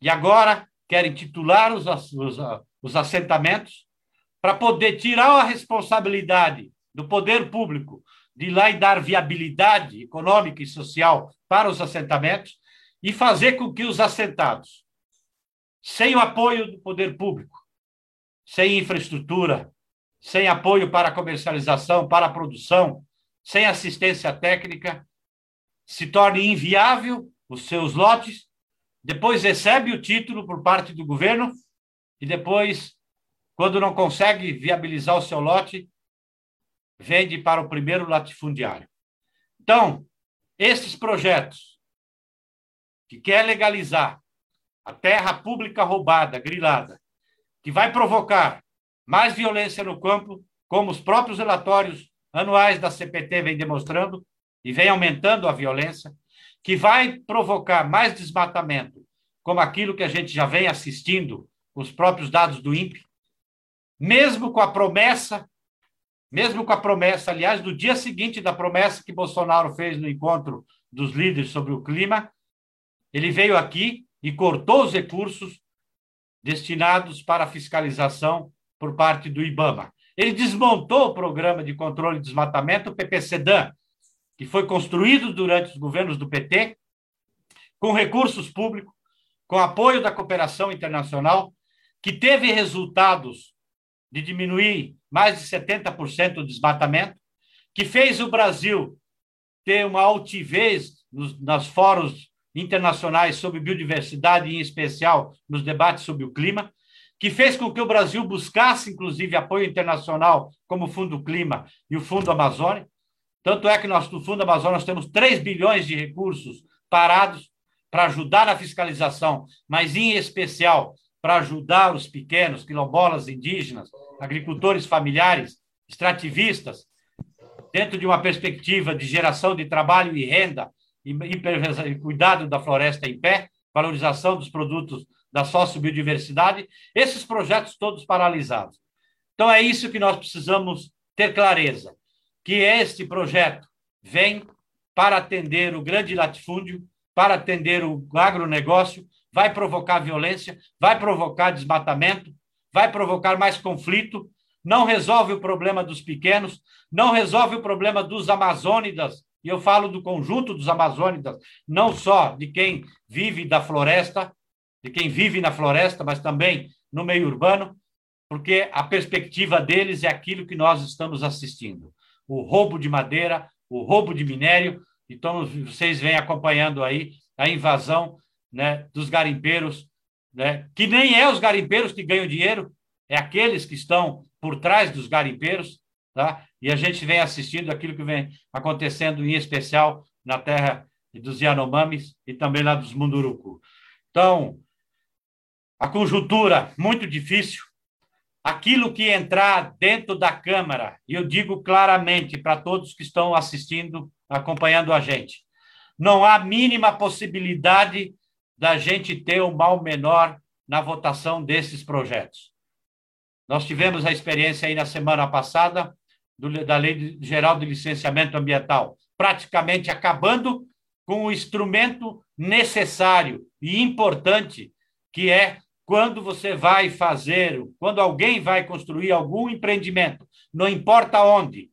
E agora querem titular os, os, os assentamentos para poder tirar a responsabilidade do poder público de lá e dar viabilidade econômica e social para os assentamentos e fazer com que os assentados, sem o apoio do poder público, sem infraestrutura, sem apoio para a comercialização, para a produção, sem assistência técnica, se torne inviável os seus lotes, depois recebe o título por parte do governo e depois, quando não consegue viabilizar o seu lote, vende para o primeiro latifundiário. Então, esses projetos que quer legalizar a terra pública roubada, grilada, que vai provocar mais violência no campo, como os próprios relatórios anuais da CPT vêm demonstrando, e vem aumentando a violência, que vai provocar mais desmatamento, como aquilo que a gente já vem assistindo, os próprios dados do INPE, mesmo com a promessa mesmo com a promessa, aliás, do dia seguinte da promessa que Bolsonaro fez no encontro dos líderes sobre o clima, ele veio aqui e cortou os recursos destinados para fiscalização por parte do IBAMA. Ele desmontou o programa de controle de desmatamento, o PPCDAN, que foi construído durante os governos do PT, com recursos públicos, com apoio da cooperação internacional, que teve resultados de diminuir mais de 70% do desmatamento, que fez o Brasil ter uma altivez nos, nos fóruns internacionais sobre biodiversidade, em especial nos debates sobre o clima, que fez com que o Brasil buscasse, inclusive, apoio internacional, como o Fundo Clima e o Fundo Amazônia. Tanto é que nós, no Fundo Amazônia, nós temos 3 bilhões de recursos parados para ajudar na fiscalização, mas, em especial, para ajudar os pequenos, quilombolas, indígenas, agricultores familiares, extrativistas, dentro de uma perspectiva de geração de trabalho e renda e, cuidado da floresta em pé, valorização dos produtos da sociobiodiversidade, esses projetos todos paralisados. Então, é isso que nós precisamos ter clareza, que este projeto vem para atender o grande latifúndio, para atender o agronegócio, vai provocar violência, vai provocar desmatamento, vai provocar mais conflito, não resolve o problema dos pequenos, não resolve o problema dos amazônidas, e eu falo do conjunto dos amazônidas, não só de quem vive da floresta, de quem vive na floresta, mas também no meio urbano, porque a perspectiva deles é aquilo que nós estamos assistindo: o roubo de madeira, o roubo de minério. Então, vocês vêm acompanhando aí a invasão né, dos garimpeiros, né, que nem é os garimpeiros que ganham dinheiro, é aqueles que estão por trás dos garimpeiros, tá? E a gente vem assistindo aquilo que vem acontecendo, em especial na terra dos Yanomamis e também lá dos Munduruku. Então, a conjuntura muito difícil, aquilo que entrar dentro da Câmara, e eu digo claramente para todos que estão assistindo, acompanhando a gente, não há mínima possibilidade da gente ter um mal menor na votação desses projetos. Nós tivemos a experiência aí na semana passada do, da Lei Geral de Licenciamento Ambiental, praticamente acabando com o instrumento necessário e importante que é quando você vai fazer, quando alguém vai construir algum empreendimento, não importa onde,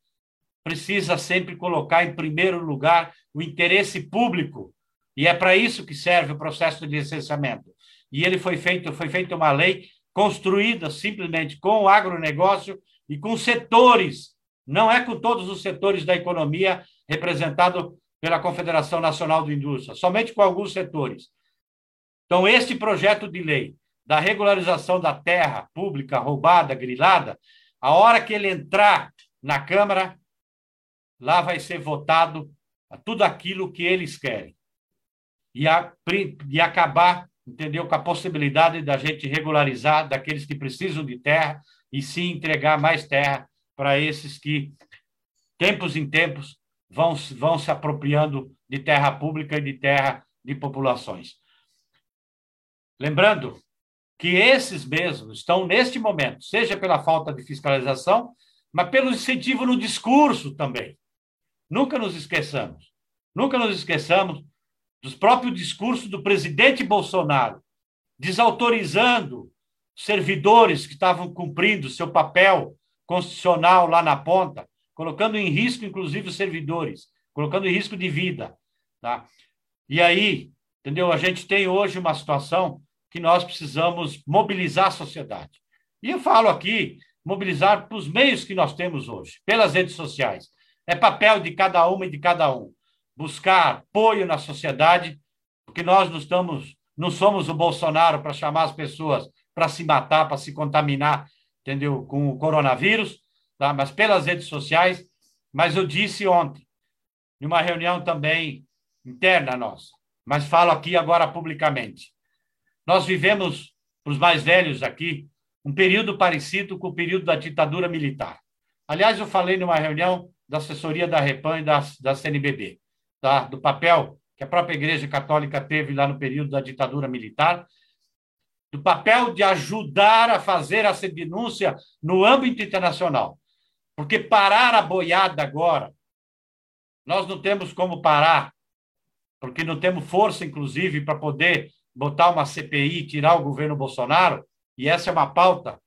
precisa sempre colocar em primeiro lugar o interesse público. E é para isso que serve o processo de licenciamento. E ele foi feito, foi feita uma lei construída simplesmente com o agronegócio e com setores, não é com todos os setores da economia representado pela Confederação Nacional de Indústria, somente com alguns setores. Então, este projeto de lei da regularização da terra pública roubada, grilada, a hora que ele entrar na Câmara, lá vai ser votado tudo aquilo que eles querem. E, a, e acabar, entendeu, com a possibilidade da gente regularizar daqueles que precisam de terra e sim entregar mais terra para esses que, tempos em tempos, vão, vão se apropriando de terra pública e de terra de populações. Lembrando que esses mesmos estão, neste momento, seja pela falta de fiscalização, mas pelo incentivo no discurso também. Nunca nos esqueçamos, nunca nos esqueçamos dos próprios discursos do presidente Bolsonaro, desautorizando servidores que estavam cumprindo seu papel constitucional lá na ponta, colocando em risco, inclusive, os servidores, colocando em risco de vida. Tá? E aí, entendeu? A gente tem hoje uma situação que nós precisamos mobilizar a sociedade. E eu falo aqui, mobilizar para os meios que nós temos hoje, pelas redes sociais. É papel de cada uma e de cada um buscar apoio na sociedade, porque nós não estamos, não somos o Bolsonaro para chamar as pessoas para se matar, para se contaminar, entendeu, com o coronavírus, tá? Mas pelas redes sociais. Mas eu disse ontem, em uma reunião também interna nossa, mas falo aqui agora publicamente. Nós vivemos, para os mais velhos aqui, um período parecido com o período da ditadura militar. Aliás, eu falei numa reunião da assessoria da REPAM e da, da CNBB, do papel que a própria Igreja Católica teve lá no período da ditadura militar, do papel de ajudar a fazer essa denúncia no âmbito internacional. Porque parar a boiada agora, nós não temos como parar, porque não temos força, inclusive, para poder botar uma CPI, tirar o governo Bolsonaro, e essa é uma pauta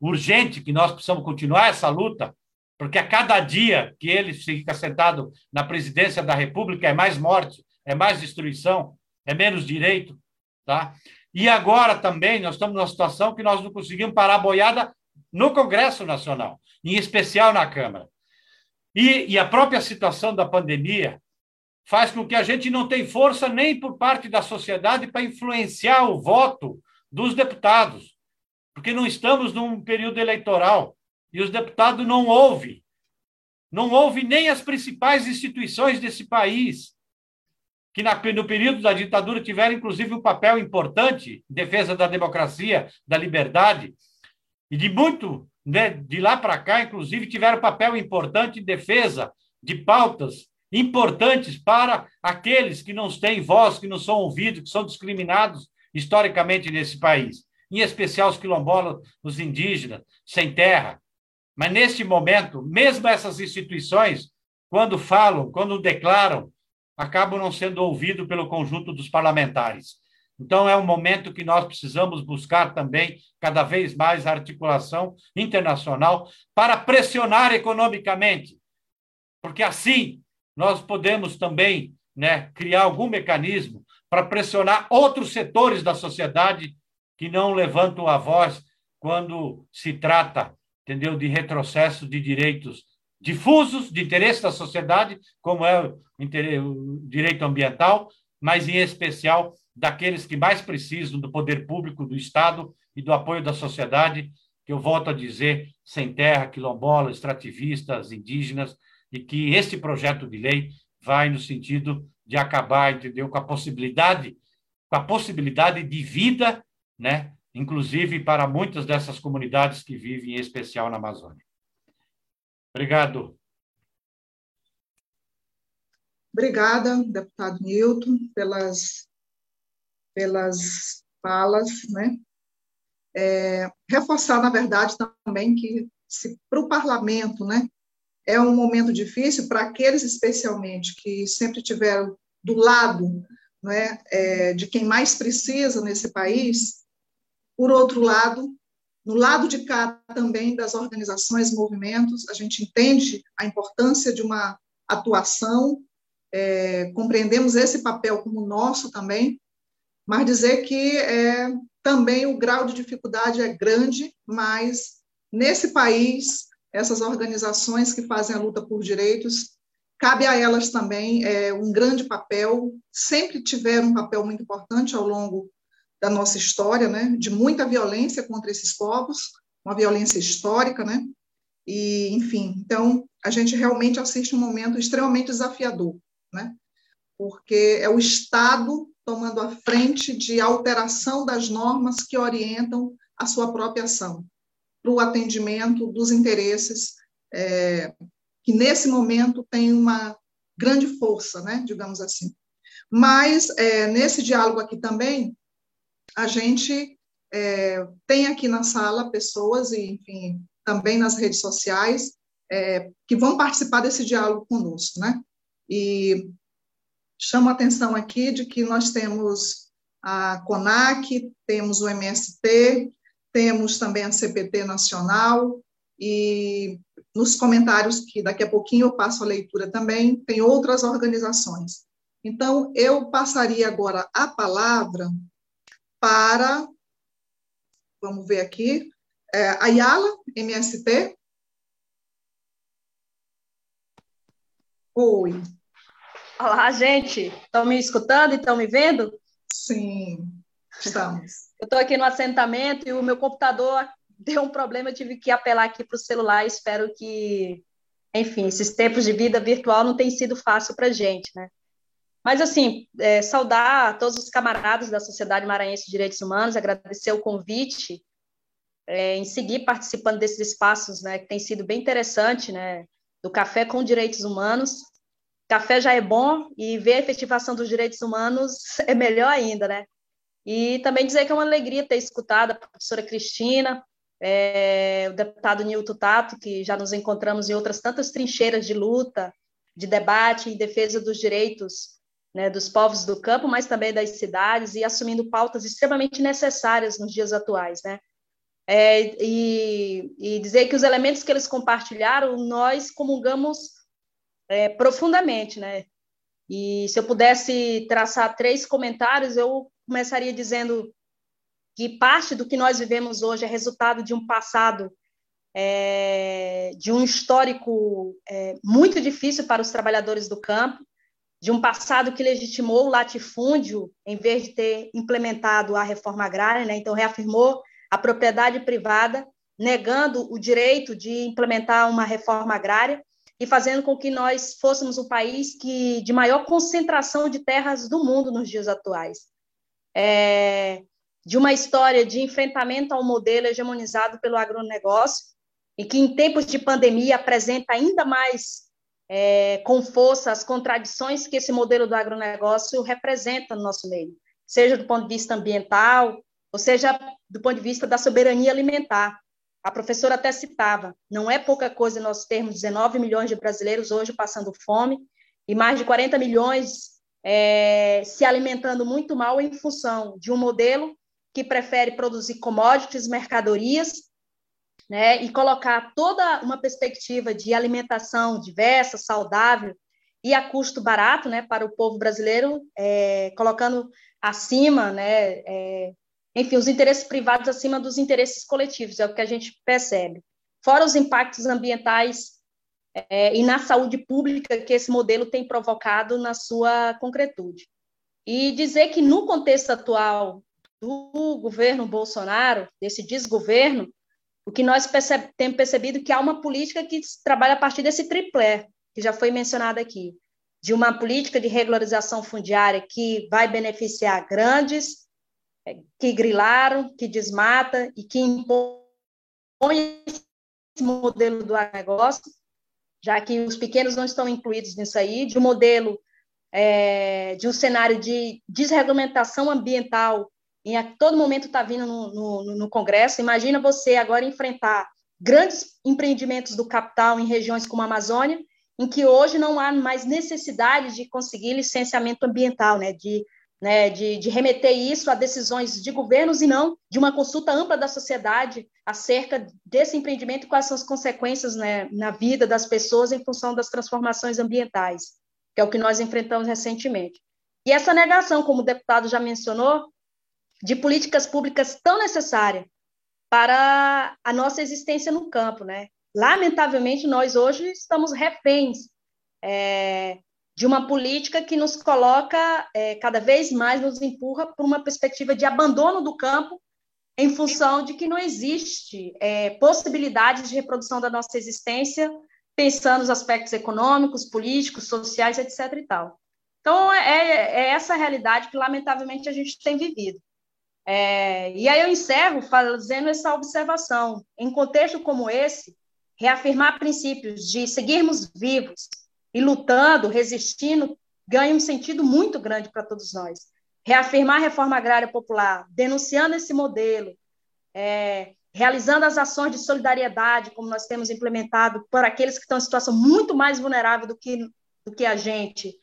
urgente que nós precisamos continuar essa luta, porque a cada dia que ele fica sentado na presidência da República é mais morte, é mais destruição, é menos direito, tá? E agora também nós estamos numa situação que nós não conseguimos parar a boiada no Congresso Nacional, em especial na Câmara. E, e a própria situação da pandemia faz com que a gente não tenha força nem por parte da sociedade para influenciar o voto dos deputados, porque não estamos num período eleitoral e os deputados não ouvem. Não ouvem nem as principais instituições desse país, que no período da ditadura tiveram, inclusive, um papel importante em defesa da democracia, da liberdade, e de muito, né, de lá para cá, inclusive, tiveram papel importante em defesa de pautas importantes para aqueles que não têm voz, que não são ouvidos, que são discriminados historicamente nesse país, em especial os quilombolas, os indígenas, sem terra. Mas neste momento, mesmo essas instituições, quando falam, quando declaram, acabam não sendo ouvidos pelo conjunto dos parlamentares. Então, é um momento que nós precisamos buscar também cada vez mais a articulação internacional para pressionar economicamente, porque assim nós podemos também né, criar algum mecanismo para pressionar outros setores da sociedade que não levantam a voz quando se trata, entendeu, de retrocesso de direitos difusos, de interesse da sociedade, como é o direito ambiental, mas em especial daqueles que mais precisam do poder público, do Estado e do apoio da sociedade, que eu volto a dizer, sem terra, quilombolas, extrativistas, indígenas, e que este projeto de lei vai no sentido de acabar, entendeu, com a possibilidade, com a possibilidade de vida, né, inclusive para muitas dessas comunidades que vivem em especial na Amazônia. Obrigado. Obrigada, deputado Newton, pelas, pelas falas, né? É, reforçar, na verdade, também que para o parlamento, né, é um momento difícil para aqueles especialmente que sempre tiveram do lado, né, é, de quem mais precisa nesse país. Por outro lado, no lado de cá também das organizações, movimentos, a gente entende a importância de uma atuação, é, compreendemos esse papel como nosso também, mas dizer que é, também o grau de dificuldade é grande, mas nesse país, essas organizações que fazem a luta por direitos, cabe a elas também é, um grande papel, sempre tiveram um papel muito importante ao longo da nossa história, né, de muita violência contra esses povos, uma violência histórica, né, e, enfim, então, a gente realmente assiste um momento extremamente desafiador, né, porque é o Estado tomando a frente de alteração das normas que orientam a sua própria ação, para o atendimento dos interesses é, que, nesse momento, tem uma grande força, né, digamos assim. Mas, é, nesse diálogo aqui também, a gente é, tem aqui na sala pessoas, e, enfim, também nas redes sociais, é, que vão participar desse diálogo conosco, né? E chamo a atenção aqui de que nós temos a CONAC, temos o MST, temos também a CPT Nacional, e nos comentários, que daqui a pouquinho eu passo a leitura também, tem outras organizações. Então, eu passaria agora a palavra para, vamos ver aqui, é, Ayala, MST. Oi. Olá, gente. Estão me escutando e estão me vendo? Sim, estamos. Eu estou aqui no assentamento e o meu computador deu um problema, eu tive que apelar aqui para o celular. Espero que, enfim, esses tempos de vida virtual não tem sido fácil para a gente, né? Mas, assim, é, saudar todos os camaradas da Sociedade Maranhense de Direitos Humanos, agradecer o convite é, em seguir participando desses espaços, né, que tem sido bem interessante, né, do Café com Direitos Humanos. Café já é bom e ver a efetivação dos direitos humanos é melhor ainda, né? E também dizer que é uma alegria ter escutado a professora Cristina, é, o deputado Nilton Tato, que já nos encontramos em outras tantas trincheiras de luta, de debate em defesa dos direitos né, dos povos do campo, mas também das cidades, e assumindo pautas extremamente necessárias nos dias atuais. Né? É, e, e, dizer que os elementos que eles compartilharam, nós comungamos é, profundamente. Né? E se eu pudesse traçar três comentários, eu começaria dizendo que parte do que nós vivemos hoje é resultado de um passado é, de um histórico é, muito difícil para os trabalhadores do campo, de um passado que legitimou o latifúndio em vez de ter implementado a reforma agrária, né? então reafirmou a propriedade privada, negando o direito de implementar uma reforma agrária e fazendo com que nós fôssemos o país que de maior concentração de terras do mundo nos dias atuais. É, de uma história de enfrentamento ao modelo hegemonizado pelo agronegócio, e que em tempos de pandemia apresenta ainda mais é, com força as contradições que esse modelo do agronegócio representa no nosso meio, seja do ponto de vista ambiental, ou seja do ponto de vista da soberania alimentar. A professora até citava, não é pouca coisa nós termos 19 milhões de brasileiros hoje passando fome e mais de 40 milhões é, se alimentando muito mal em função de um modelo que prefere produzir commodities, mercadorias, né, e colocar toda uma perspectiva de alimentação diversa, saudável e a custo barato, né, para o povo brasileiro, é, colocando acima, né, é, enfim, os interesses privados acima dos interesses coletivos, é o que a gente percebe. Fora os impactos ambientais é, e na saúde pública que esse modelo tem provocado na sua concretude. E dizer que no contexto atual do governo Bolsonaro, desse desgoverno, o que nós percebe, temos percebido que há uma política que trabalha a partir desse triplé, que já foi mencionado aqui, de uma política de regularização fundiária que vai beneficiar grandes, é, que grilaram, que desmata e que impõe esse modelo do agronegócio, já que os pequenos não estão incluídos nisso aí, de um modelo, é, de um cenário de desregulamentação ambiental e a todo momento está vindo no, no, no, Congresso. Imagina você agora enfrentar grandes empreendimentos do capital em regiões como a Amazônia, em que hoje não há mais necessidade de conseguir licenciamento ambiental, né, de, né, de, de remeter isso a decisões de governos e não de uma consulta ampla da sociedade acerca desse empreendimento e quais são as consequências né, na vida das pessoas em função das transformações ambientais, que é o que nós enfrentamos recentemente. E essa negação, como o deputado já mencionou, de políticas públicas tão necessárias para a nossa existência no campo, né? Lamentavelmente, nós hoje estamos reféns é, de uma política que nos coloca é, cada vez mais, nos empurra para uma perspectiva de abandono do campo em função de que não existe é, possibilidade de reprodução da nossa existência, pensando nos aspectos econômicos, políticos, sociais, etc. e tal. Então, é, é essa realidade que, lamentavelmente, a gente tem vivido. É, e aí eu encerro fazendo essa observação. Em contexto como esse, reafirmar princípios de seguirmos vivos e lutando, resistindo, ganha um sentido muito grande para todos nós. Reafirmar a reforma agrária popular, denunciando esse modelo, é, realizando as ações de solidariedade, como nós temos implementado, para aqueles que estão em situação muito mais vulnerável do que, do que a gente,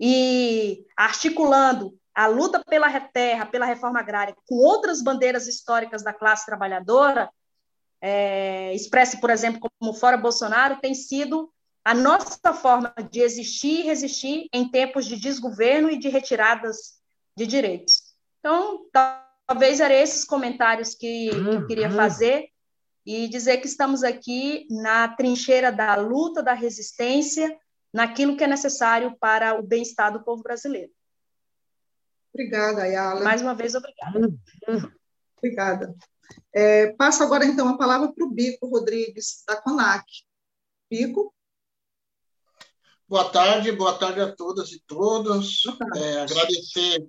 e articulando a luta pela terra, pela reforma agrária, com outras bandeiras históricas da classe trabalhadora, é, expressa, por exemplo, como Fora Bolsonaro, tem sido a nossa forma de existir e resistir em tempos de desgoverno e de retiradas de direitos. Então, talvez eram esses comentários que, que eu queria uhum. fazer e dizer que estamos aqui na trincheira da luta, da resistência, naquilo que é necessário para o bem-estar do povo brasileiro. Obrigada, Ayala. Mais uma vez, obrigada. Obrigada. É, passo agora, então, a palavra para o Bico Rodrigues, da CONAC. Bico? Boa tarde, boa tarde a todas e todos. É, agradecer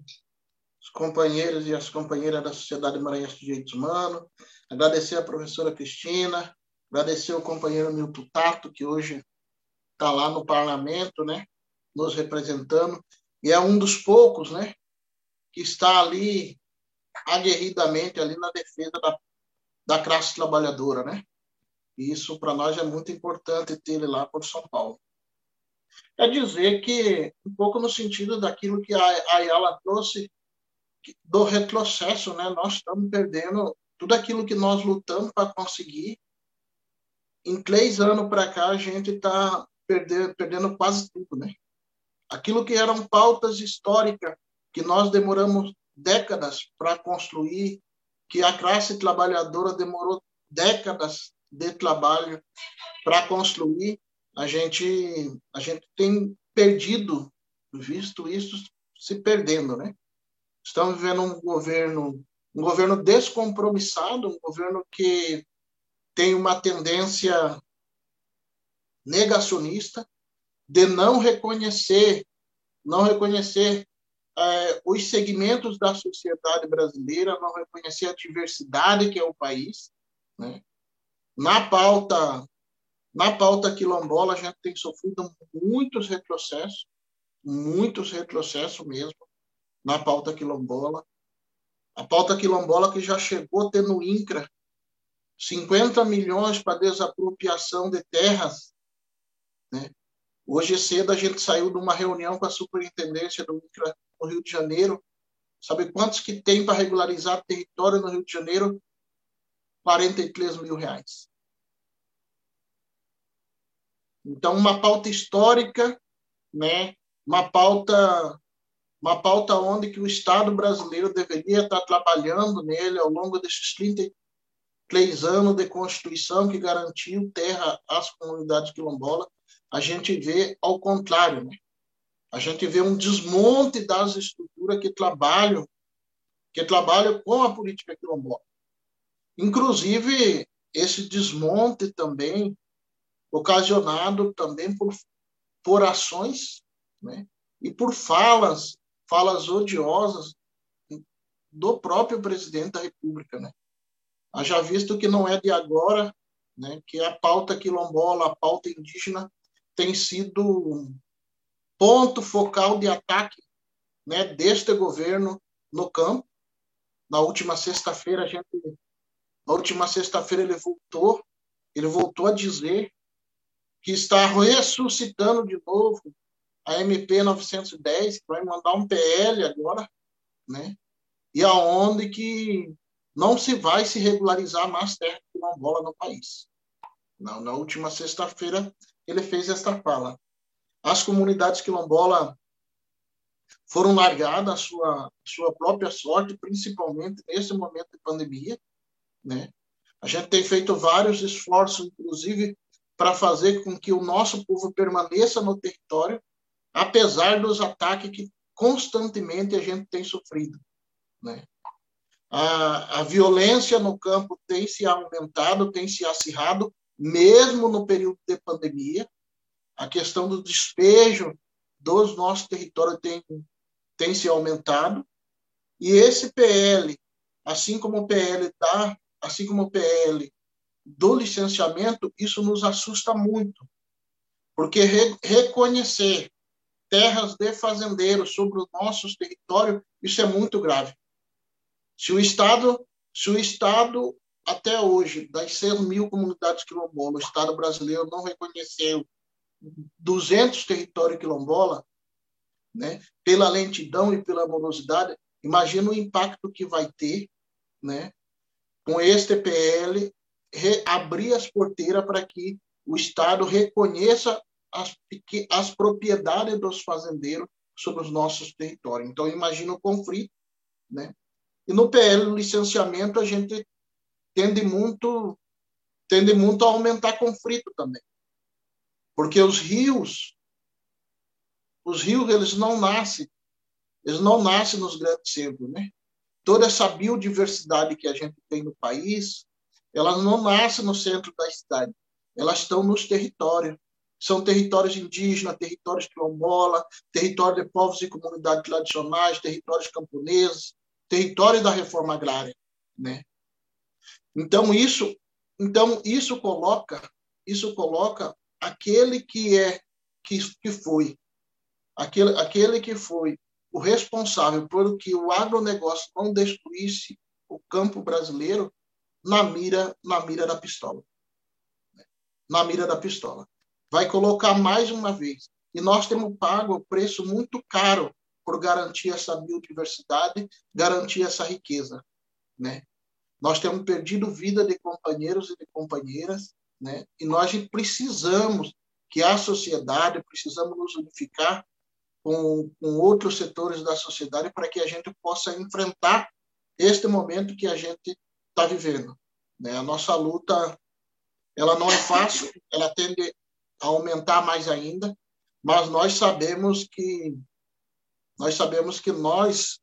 os companheiros e as companheiras da Sociedade Maranhense de Direitos Humanos, agradecer a professora Cristina, agradecer o companheiro Milton Tato, que hoje está lá no parlamento, né, nos representando, e é um dos poucos, né, que está ali aguerridamente ali na defesa da, da classe trabalhadora, né? E isso para nós é muito importante ter ele lá por São Paulo. É dizer que um pouco no sentido daquilo que a Ayala trouxe do retrocesso, né? Nós estamos perdendo tudo aquilo que nós lutamos para conseguir. Em três anos para cá a gente está perdendo, perdendo quase tudo, né? Aquilo que eram pautas históricas que nós demoramos décadas para construir, que a classe trabalhadora demorou décadas de trabalho para construir, a gente a gente tem perdido, visto isso se perdendo, né? Estamos vivendo um governo um governo descompromissado, um governo que tem uma tendência negacionista de não reconhecer não reconhecer é, os segmentos da sociedade brasileira, não reconhecer a diversidade que é o país. Né? Na pauta na pauta quilombola, a gente tem sofrido muitos retrocessos, muitos retrocessos mesmo, na pauta quilombola. A pauta quilombola que já chegou a ter no INCRA 50 milhões para desapropriação de terras, né? Hoje cedo a gente saiu de uma reunião com a superintendência do INCRA no Rio de Janeiro. Sabe quantos que tem para regularizar território no Rio de Janeiro? 43 mil reais. Então, uma pauta histórica, né? uma pauta uma pauta onde que o Estado brasileiro deveria estar trabalhando nele ao longo desses 33 anos de Constituição que garantiu terra às comunidades quilombolas, a gente vê ao contrário, né? A gente vê um desmonte das estruturas que trabalham que trabalham com a política quilombola. Inclusive, esse desmonte também ocasionado também por, por ações né? e por falas, falas odiosas do próprio presidente da República. Né? Haja visto que não é de agora né, que a pauta quilombola, a pauta indígena, tem sido ponto focal de ataque né, deste governo no campo. Na última sexta-feira, a gente, na última sexta-feira ele voltou, ele voltou a dizer que está ressuscitando de novo a MP 910, que vai mandar um PL agora, né? E aonde que não se vai se regularizar mais terra quilombola no país. Na, na última sexta-feira, ele fez esta fala. As comunidades quilombolas foram largadas à sua, sua própria sorte, principalmente nesse momento de pandemia. Né? A gente tem feito vários esforços, inclusive, para fazer com que o nosso povo permaneça no território, apesar dos ataques que constantemente a gente tem sofrido. Né? A, a violência no campo tem se aumentado, tem se acirrado, mesmo no período de pandemia. A questão do despejo dos nossos territórios tem, tem se aumentado. E esse PL, assim como o PL da, assim como o PL do licenciamento, isso nos assusta muito, porque re reconhecer terras de fazendeiros sobre os nossos territórios, isso é muito grave. Se o Estado, se o Estado até hoje, das 100 mil comunidades quilombolas, o Estado brasileiro não reconheceu 200 territórios quilombola, né, pela lentidão e pela morosidade, imagina o impacto que vai ter, né, com este PL abrir as porteiras para que o Estado reconheça as, as propriedades dos fazendeiros sobre os nossos territórios. Então, imagina o conflito. Né? E no PL, licenciamento, a gente tende muito, tende muito a aumentar conflito também. Porque os rios, os rios, eles não nascem, eles não nascem nos grandes centros, né? Toda essa biodiversidade que a gente tem no país, elas não nascem no centro da cidade, elas estão nos territórios. São territórios indígenas, territórios quilombola, território de povos e comunidades tradicionais, territórios camponeses, território da reforma agrária, né? Então isso, então isso coloca, isso coloca aquele que é que, que foi aquele, aquele que foi o responsável por que o agronegócio não destruísse o campo brasileiro na mira, na mira da pistola. Na mira da pistola. Vai colocar mais uma vez. E nós temos pago o preço muito caro por garantir essa biodiversidade, garantir essa riqueza. Né? Nós temos perdido vida de companheiros e de companheiras, né? e nós precisamos que a sociedade, precisamos nos unificar com, com outros setores da sociedade para que a gente possa enfrentar este momento que a gente está vivendo. Né? A nossa luta ela não é fácil, ela tende a aumentar mais ainda, mas nós sabemos que nós sabemos que nós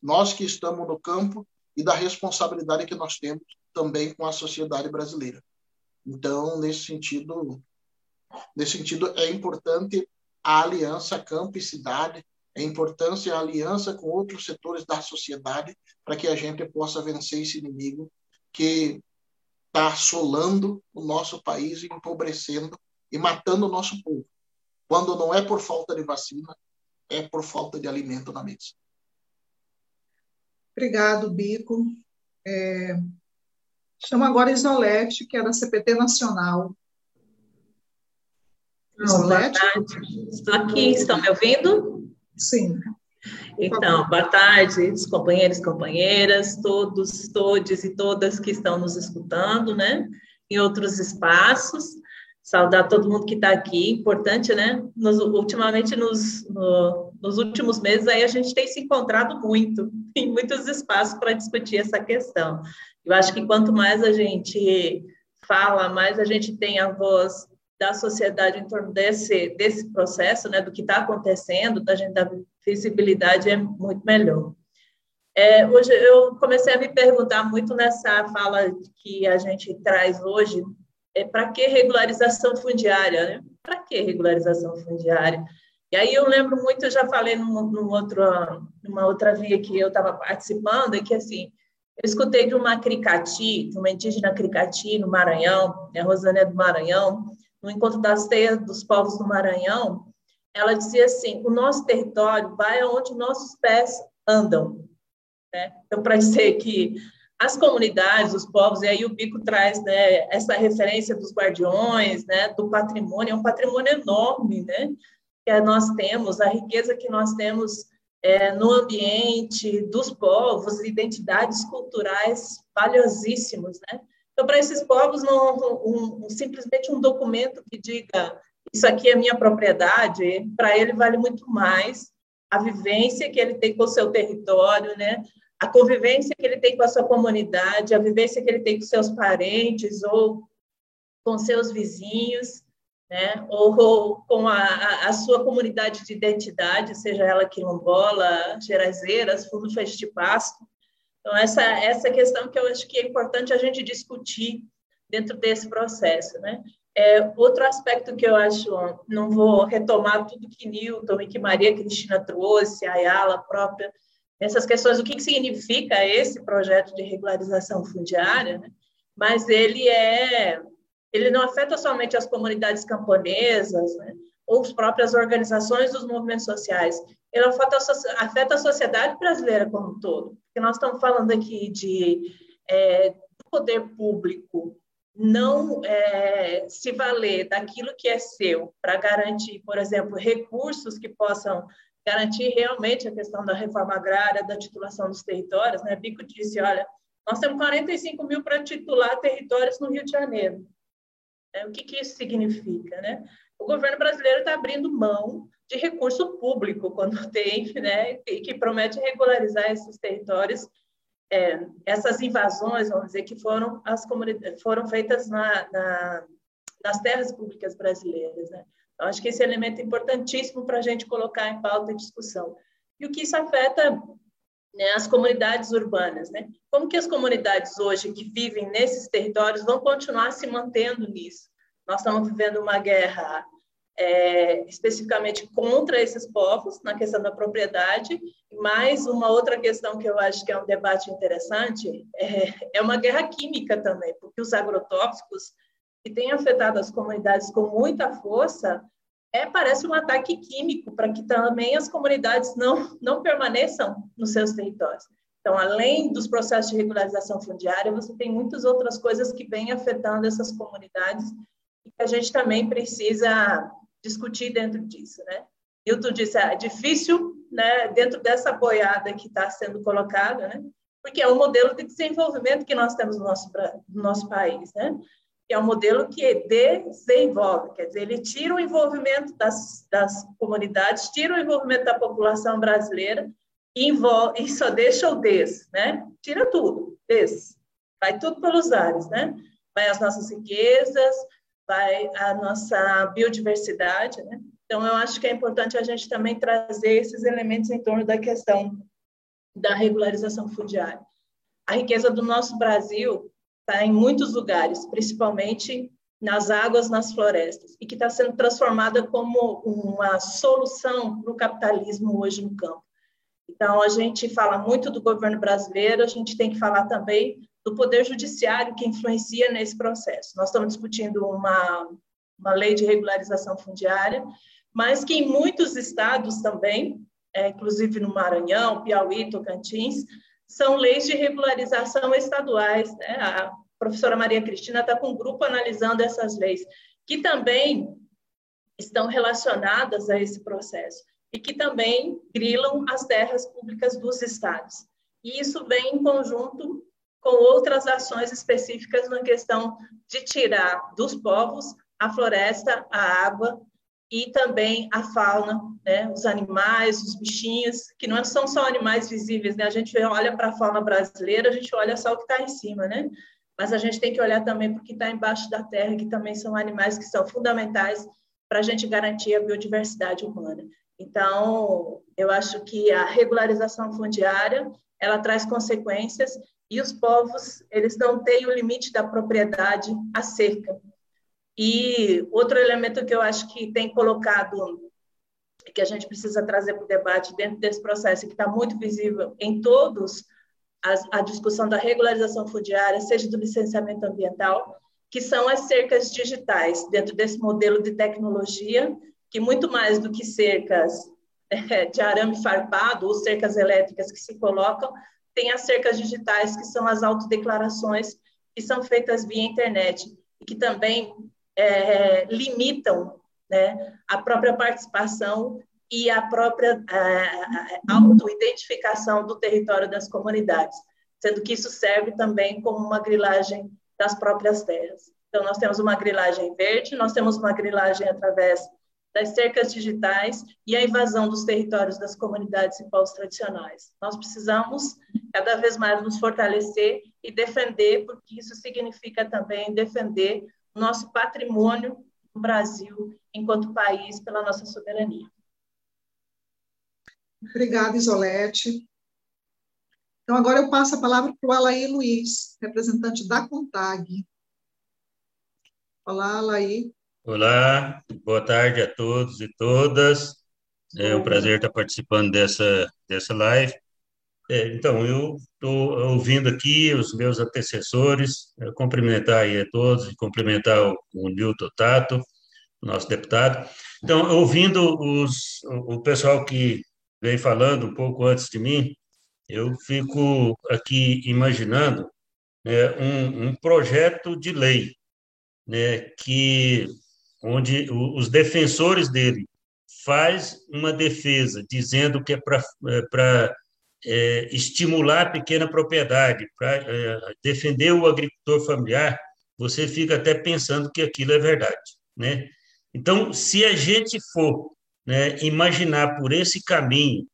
nós que estamos no campo e da responsabilidade que nós temos também com a sociedade brasileira. Então, nesse sentido, nesse sentido é importante a aliança campo e cidade, é importante a aliança com outros setores da sociedade para que a gente possa vencer esse inimigo que está assolando o nosso país, empobrecendo e matando o nosso povo. Quando não é por falta de vacina, é por falta de alimento na mesa. Obrigado, Bico. É... Chamo agora Isolete, que é da CPT Nacional. boa tarde. Estou aqui, estão me ouvindo? Sim. Então, boa tarde, companheiros e companheiras, todos, todes e todas que estão nos escutando, né? Em outros espaços. Saudar todo mundo que está aqui, importante, né? Nos, ultimamente, nos, no, nos últimos meses, aí a gente tem se encontrado muito, em muitos espaços para discutir essa questão. Eu acho que quanto mais a gente fala, mais a gente tem a voz da sociedade em torno desse, desse processo, né, do que está acontecendo, da gente dar visibilidade é muito melhor. É, hoje eu comecei a me perguntar muito nessa fala que a gente traz hoje, é, para que regularização fundiária? Né? Para que regularização fundiária? E aí eu lembro muito, eu já falei num, num outro, numa outra via que eu estava participando, é que assim, eu escutei de uma cricati, de uma indígena cricati no Maranhão, a Rosane é do Maranhão, no encontro das teias dos povos do Maranhão, ela dizia assim: o nosso território vai aonde nossos pés andam. Né? Então, para dizer que as comunidades, os povos, e aí o Bico traz né, essa referência dos guardiões, né, do patrimônio, é um patrimônio enorme né, que nós temos, a riqueza que nós temos é, no ambiente dos povos, identidades culturais valiosíssimos. Né? Então, para esses povos, não, um, um, simplesmente um documento que diga isso aqui é minha propriedade, para ele vale muito mais a vivência que ele tem com o seu território, né? a convivência que ele tem com a sua comunidade, a vivência que ele tem com seus parentes ou com seus vizinhos, né? ou, ou com a, a, sua comunidade de identidade, seja ela quilombola, gerazeira, fundo de pasto. Então, essa, essa questão que eu acho que é importante a gente discutir dentro desse processo, né? É, outro aspecto que eu acho, não vou retomar tudo que Newton e que Maria Cristina trouxe, a Ayala própria, essas questões, o que, que significa esse projeto de regularização fundiária, né? mas ele é, ele não afeta somente as comunidades camponesas, né? ou as próprias organizações dos movimentos sociais, ele afeta afeta a sociedade brasileira como um todo, porque nós estamos falando aqui de é, poder público não é, se valer daquilo que é seu para garantir, por exemplo, recursos que possam garantir realmente a questão da reforma agrária, da titulação dos territórios. Né? Bico disse, olha, nós temos 45 mil para titular territórios no Rio de Janeiro. É, o que, que isso significa? Né? O governo brasileiro está abrindo mão de recurso público quando tem, né, e que promete regularizar esses territórios, é, essas invasões, vamos dizer, que foram as foram feitas na, na, nas terras públicas brasileiras, né? Então, acho que esse elemento é importantíssimo para a gente colocar em pauta e discussão. E o que isso afeta né, as comunidades urbanas, né? Como que as comunidades hoje que vivem nesses territórios vão continuar se mantendo nisso? Nós estamos vivendo uma guerra é, especificamente contra esses povos na questão da propriedade. Mais uma outra questão que eu acho que é um debate interessante é, é uma guerra química também, porque os agrotóxicos que têm afetado as comunidades com muita força é parece um ataque químico para que também as comunidades não não permaneçam nos seus territórios. Então, além dos processos de regularização fundiária, você tem muitas outras coisas que vêm afetando essas comunidades e que a gente também precisa discutir dentro disso, né? Hilton disse, é difícil, né, dentro dessa boiada que está sendo colocada, né? Porque é um modelo de desenvolvimento que nós temos no nosso, no nosso país, né? É um modelo que desenvolve, quer dizer, ele tira o envolvimento das, das comunidades, tira o envolvimento da população brasileira e, envolve, e só deixa o des, né? Tira tudo, des. Vai tudo pelos ares, né? Vai as nossas riquezas, vai a nossa biodiversidade, né? Então, eu acho que é importante a gente também trazer esses elementos em torno da questão da regularização fundiária. A riqueza do nosso Brasil está em muitos lugares, principalmente nas águas, nas florestas, e que está sendo transformada como uma solução para o capitalismo hoje no campo. Então, a gente fala muito do governo brasileiro, a gente tem que falar também do Poder Judiciário que influencia nesse processo. Nós estamos discutindo uma, uma lei de regularização fundiária, mas que em muitos estados também, é, inclusive no Maranhão, Piauí, Tocantins, são leis de regularização estaduais. Né? A professora Maria Cristina está com um grupo analisando essas leis, que também estão relacionadas a esse processo e que também grilam as terras públicas dos estados. E isso vem em conjunto com outras ações específicas na questão de tirar dos povos a floresta, a água e também a fauna, né? os animais, os bichinhos, que não são só animais visíveis, né? a gente olha para a fauna brasileira, a gente olha só o que está em cima, né? mas a gente tem que olhar também para o que está embaixo da terra, que também são animais que são fundamentais para a gente garantir a biodiversidade humana. Então, eu acho que a regularização fundiária, ela traz consequências e os povos, eles não têm o limite da propriedade a cerca. E outro elemento que eu acho que tem colocado, que a gente precisa trazer para o debate dentro desse processo, que está muito visível em todos a, a discussão da regularização fundiária, seja do licenciamento ambiental, que são as cercas digitais, dentro desse modelo de tecnologia, que muito mais do que cercas é, de arame farpado ou cercas elétricas que se colocam, tem as cercas digitais, que são as autodeclarações que são feitas via internet e que também é, limitam né, a própria participação e a própria autoidentificação do território das comunidades, sendo que isso serve também como uma grilagem das próprias terras. Então, nós temos uma grilagem verde, nós temos uma grilagem através das cercas digitais e a invasão dos territórios das comunidades e povos tradicionais. Nós precisamos cada vez mais nos fortalecer e defender, porque isso significa também defender nosso patrimônio do Brasil enquanto país pela nossa soberania. Obrigada, Isolete. Então, agora eu passo a palavra para o Alaí Luiz, representante da CONTAG. Olá, Alaí. Olá, boa tarde a todos e todas. É um prazer estar participando dessa, dessa live. É, então, eu estou ouvindo aqui os meus antecessores, é, cumprimentar aí a todos e cumprimentar o, o Nilton Tato, nosso deputado. Então, ouvindo os, o pessoal que veio falando um pouco antes de mim, eu fico aqui imaginando né, um, um, projeto de lei né, que onde os defensores dele faz uma defesa dizendo que é para é, estimular a pequena propriedade, para é, defender o agricultor familiar, você fica até pensando que aquilo é verdade, né? Então, se a gente for né, imaginar por esse caminho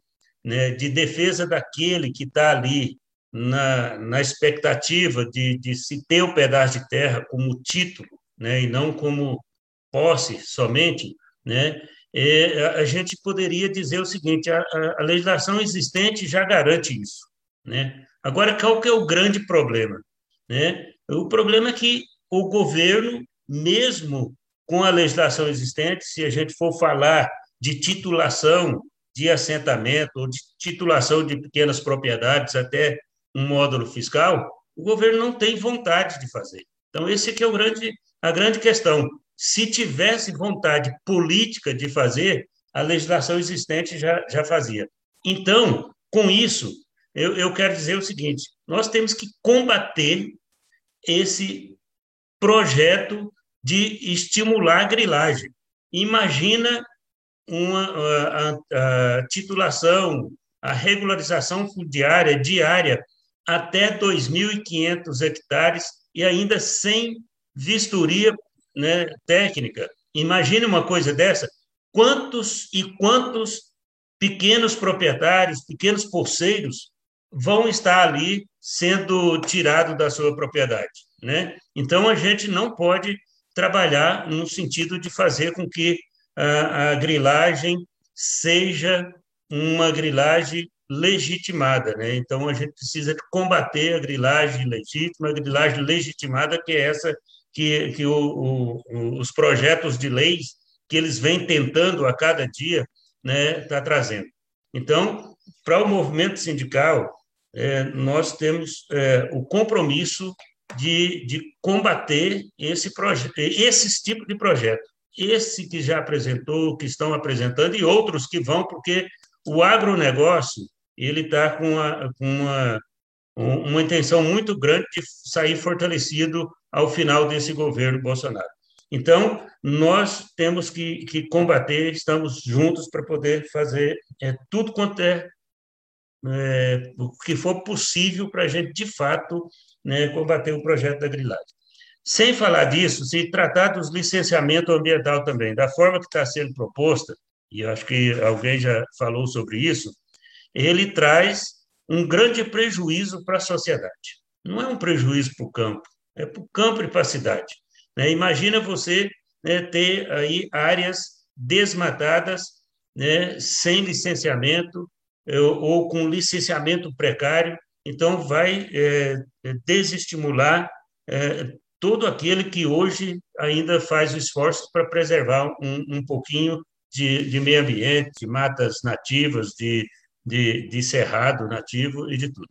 né, de defesa daquele que está ali na, na expectativa de, de se ter o pedaço de terra como título, né, e não como posse somente, né, é, a gente poderia dizer o seguinte: a, a, legislação existente já garante isso. Né? Agora, qual que é o grande problema? Né? O problema é que o governo, mesmo com a legislação existente, se a gente for falar de titulação de assentamento ou de titulação de pequenas propriedades até um módulo fiscal, o governo não tem vontade de fazer. Então, esse aqui é o grande, a grande questão. Se tivesse vontade política de fazer, a legislação existente já, já fazia. Então, com isso, eu, eu quero dizer o seguinte: nós temos que combater esse projeto de estimular a grilagem. Imagina uma, a, a, titulação, a regularização fundiária diária até 2.500 hectares e ainda sem vistoria né, técnica. Imagine uma coisa dessa. Quantos e quantos pequenos proprietários, pequenos poceiros vão estar ali sendo tirados da sua propriedade, né? Então a gente não pode trabalhar no sentido de fazer com que a, a grilagem seja uma grilagem legitimada, né? Então a gente precisa combater a grilagem legítima, a grilagem legitimada que é essa que, que o, o, os projetos de leis que eles vêm tentando a cada dia, né, tá trazendo. Então, para o movimento sindical, é, nós temos é, o compromisso de, de combater esse esses tipos de projeto. Esse que já apresentou, que estão apresentando, e outros que vão, porque o agronegócio ele está com, uma, com uma, uma intenção muito grande de sair fortalecido ao final desse governo Bolsonaro. Então, nós temos que, que combater, estamos juntos para poder fazer é, tudo quanto é, é, o que for possível para a gente, de fato, né, combater o projeto da grilagem. Sem falar disso, se tratar dos licenciamento ambiental também, da forma que está sendo proposta, e acho que alguém já falou sobre isso, ele traz um grande prejuízo para a sociedade. Não é um prejuízo para o campo, é para o campo e para a cidade. Né? Imagina você né, ter aí áreas desmatadas, né, sem licenciamento ou, ou, com licenciamento precário, então vai é, desestimular é, todo aquele que hoje ainda faz o esforço para preservar um, um pouquinho de, de, meio ambiente, de matas nativas, de, de, de cerrado nativo e de tudo.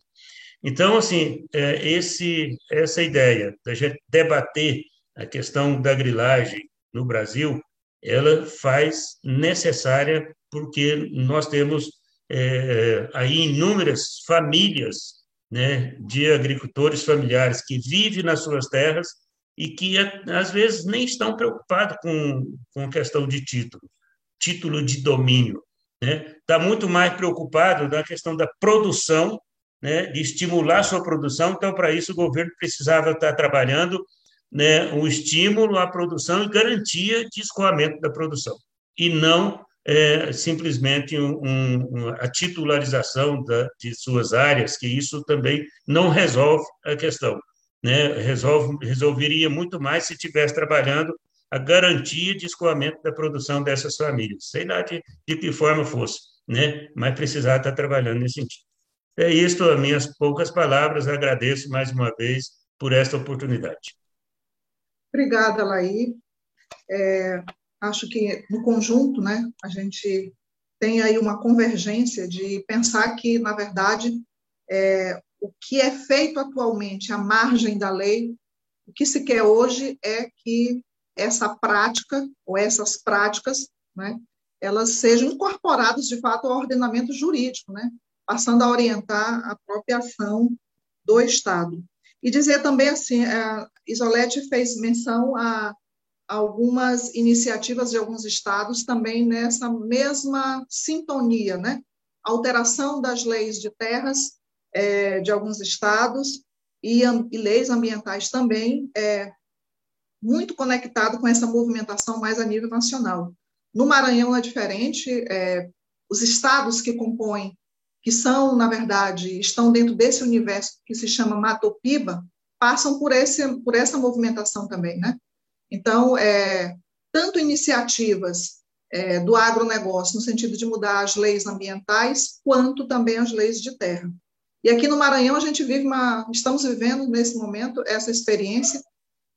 Então, assim, é, esse, essa ideia da gente debater a questão da grilagem no Brasil, ela faz necessária porque nós temos é, aí inúmeras famílias né, de agricultores familiares que vivem nas suas terras e que às vezes nem estão preocupados com, com a questão de título, título de domínio. Né? Está muito mais preocupado na questão da produção, né, de estimular sua produção. Então, para isso, o governo precisava estar trabalhando né, um estímulo à produção e garantia de escoamento da produção, e não é, simplesmente um, um, a titularização da, de suas áreas, que isso também não resolve a questão. Né? Resolve, resolveria muito mais se estivesse trabalhando a garantia de escoamento da produção dessas famílias, sei lá de, de que forma fosse, né? mas precisar estar trabalhando nesse sentido. É isto, as minhas poucas palavras, agradeço mais uma vez por esta oportunidade. Obrigada, Laí. É, acho que, no conjunto, né, a gente tem aí uma convergência de pensar que, na verdade, é, o que é feito atualmente à margem da lei, o que se quer hoje é que essa prática, ou essas práticas, né, elas sejam incorporadas, de fato, ao ordenamento jurídico, né, passando a orientar a própria ação do Estado. E dizer também assim, a é, Isolete fez menção a algumas iniciativas de alguns estados também nessa mesma sintonia, né? Alteração das leis de terras é, de alguns estados e, e, leis ambientais também, é, muito conectado com essa movimentação mais a nível nacional. No Maranhão é diferente, é, os estados que compõem que são, na verdade, estão dentro desse universo que se chama Matopiba, passam por, esse, por essa movimentação também, né? Então, é, tanto iniciativas é, do agronegócio, no sentido de mudar as leis ambientais, quanto também as leis de terra. E aqui no Maranhão, a gente vive uma, estamos vivendo nesse momento essa experiência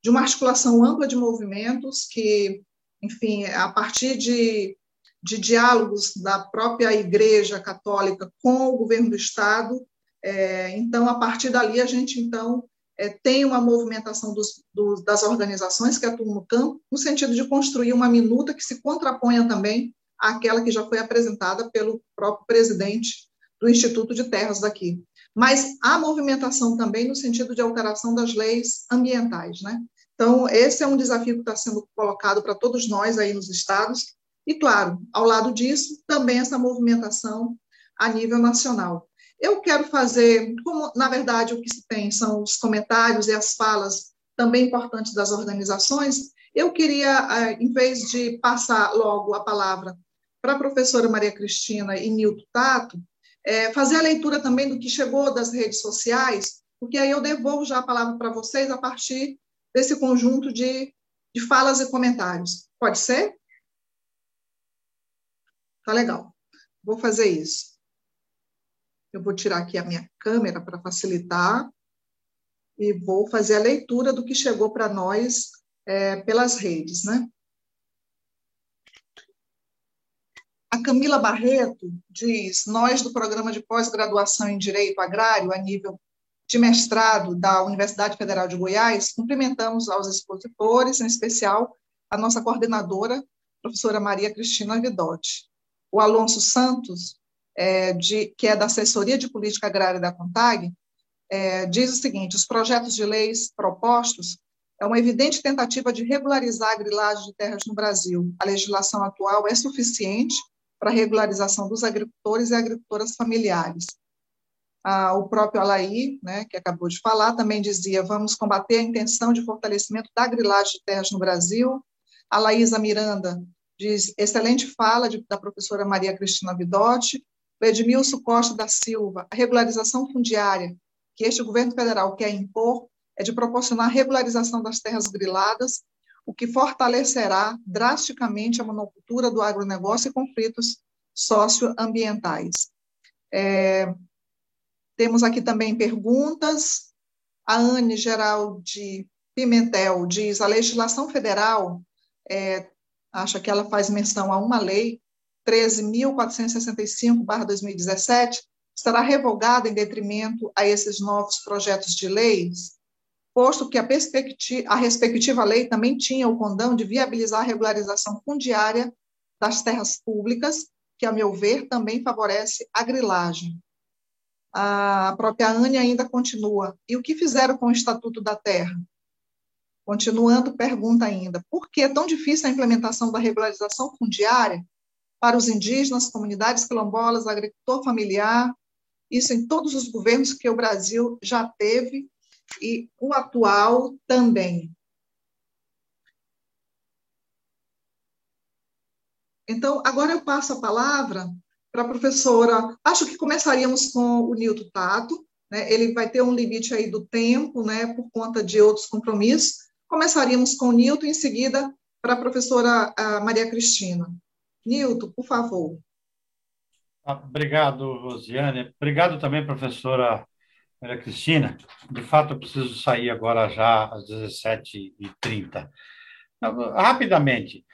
de uma articulação ampla de movimentos que, enfim, a partir de de diálogos da própria Igreja Católica com o governo do Estado. É, então, a partir dali, a gente então é, tem uma movimentação dos, dos, das organizações que atuam no campo, no sentido de construir uma minuta que se contraponha também àquela que já foi apresentada pelo próprio presidente do Instituto de Terras daqui. Mas há movimentação também no sentido de alteração das leis ambientais, né? Então, esse é um desafio que está sendo colocado para todos nós aí nos estados, e, claro, ao lado disso, também essa movimentação a nível nacional. Eu quero fazer, como na verdade o que se tem são os comentários e as falas também importantes das organizações, eu queria, eh, em vez de passar logo a palavra para a professora Maria Cristina e Nilton Tato, é, fazer a leitura também do que chegou das redes sociais, porque aí eu devolvo já a palavra para vocês a partir desse conjunto de, de falas e comentários. Pode ser? Tá legal. Vou fazer isso. Eu vou tirar aqui a minha câmera para facilitar e vou fazer a leitura do que chegou para nós é, pelas redes, né? A Camila Barreto diz: Nós, do programa de pós-graduação em Direito Agrário, a nível de mestrado da Universidade Federal de Goiás, cumprimentamos aos expositores, em especial a nossa coordenadora, professora Maria Cristina Vidotti o Alonso Santos, é, de, que é da Assessoria de Política Agrária da CONTAG, é, diz o seguinte: os projetos de leis propostos é uma evidente tentativa de regularizar a grilagem de terras no Brasil. A legislação atual é suficiente para a regularização dos agricultores e agricultoras familiares. Ah, o próprio Alaí, né, que acabou de falar, também dizia: vamos combater a intenção de fortalecimento da grilagem de terras no Brasil. A Laísa Miranda diz: excelente fala de, da professora Maria Cristina Vidotti. O Edmilson Costa da Silva: a regularização fundiária que este governo federal quer impor é de proporcionar regularização das terras griladas, o que fortalecerá drasticamente a monocultura do agronegócio e conflitos socioambientais. É, temos aqui também perguntas. A Anne Geraldi Pimentel diz: a legislação federal, é, acha que ela faz menção a uma lei, 13.465-2017, será revogada em detrimento a esses novos projetos de leis? posto que a, a respectiva lei também tinha o condão de viabilizar a regularização fundiária das terras públicas, que, a meu ver, também favorece a grilagem. A própria Anne ainda continua. E o que fizeram com o Estatuto da Terra? Continuando, pergunta ainda: por que é tão difícil a implementação da regularização fundiária para os indígenas, comunidades quilombolas, agricultor familiar? Isso em todos os governos que o Brasil já teve e o atual também. Então, agora eu passo a palavra para a professora. Acho que começaríamos com o Nilton Tato, né? ele vai ter um limite aí do tempo, né, por conta de outros compromissos. Começaríamos com Nilton, em seguida para a professora Maria Cristina. Nilton, por favor. Ah, obrigado, Rosiane. Obrigado também, professora Maria Cristina, de fato eu preciso sair agora já às 17h30. Rapidamente,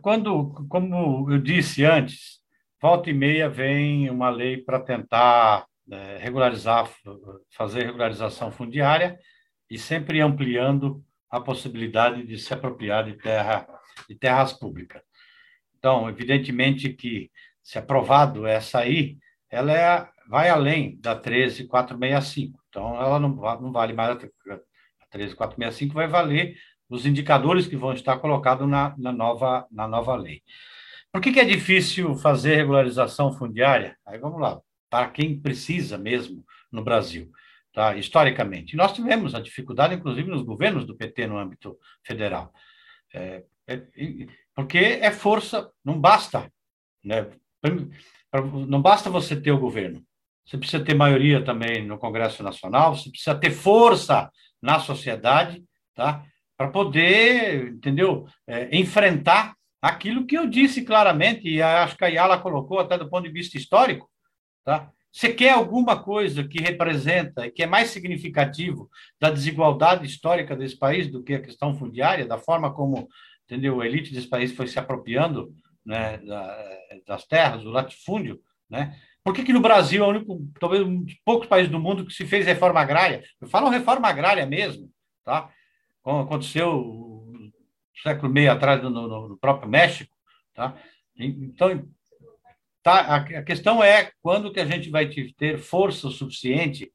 quando, como eu disse antes, volta e meia vem uma lei para tentar é, regularizar, fazer regularização fundiária e sempre ampliando a possibilidade de se apropriar de terra de terras públicas. Então, evidentemente que se aprovado essa aí, ela é vai além da 13465. Então, ela não, não vale mais a 13465, vai valer os indicadores que vão estar colocados na, na, nova, na nova lei. Por que, que é difícil fazer regularização fundiária? Aí vamos lá, para quem precisa mesmo no Brasil, tá? historicamente. Nós tivemos a dificuldade, inclusive, nos governos do PT no âmbito federal. É, é, porque é força, não basta. Né? Não basta você ter o governo. Você precisa ter maioria também no Congresso Nacional, você precisa ter força na sociedade, tá? Para poder, entendeu? É, enfrentar aquilo que eu disse claramente, e acho que a Yala colocou até do ponto de vista histórico, tá? Você quer alguma coisa que representa e que é mais significativo da desigualdade histórica desse país do que a questão fundiária, da forma como, entendeu? A elite desse país foi se apropriando né, das terras, do latifúndio, né? Por que, que no Brasil é o único, talvez um dos poucos países do mundo que se fez reforma agrária? Eu falo reforma agrária mesmo, tá? Como aconteceu no século meio atrás no, no próprio México, tá? Então, tá, a, questão é quando que a gente vai ter força suficiente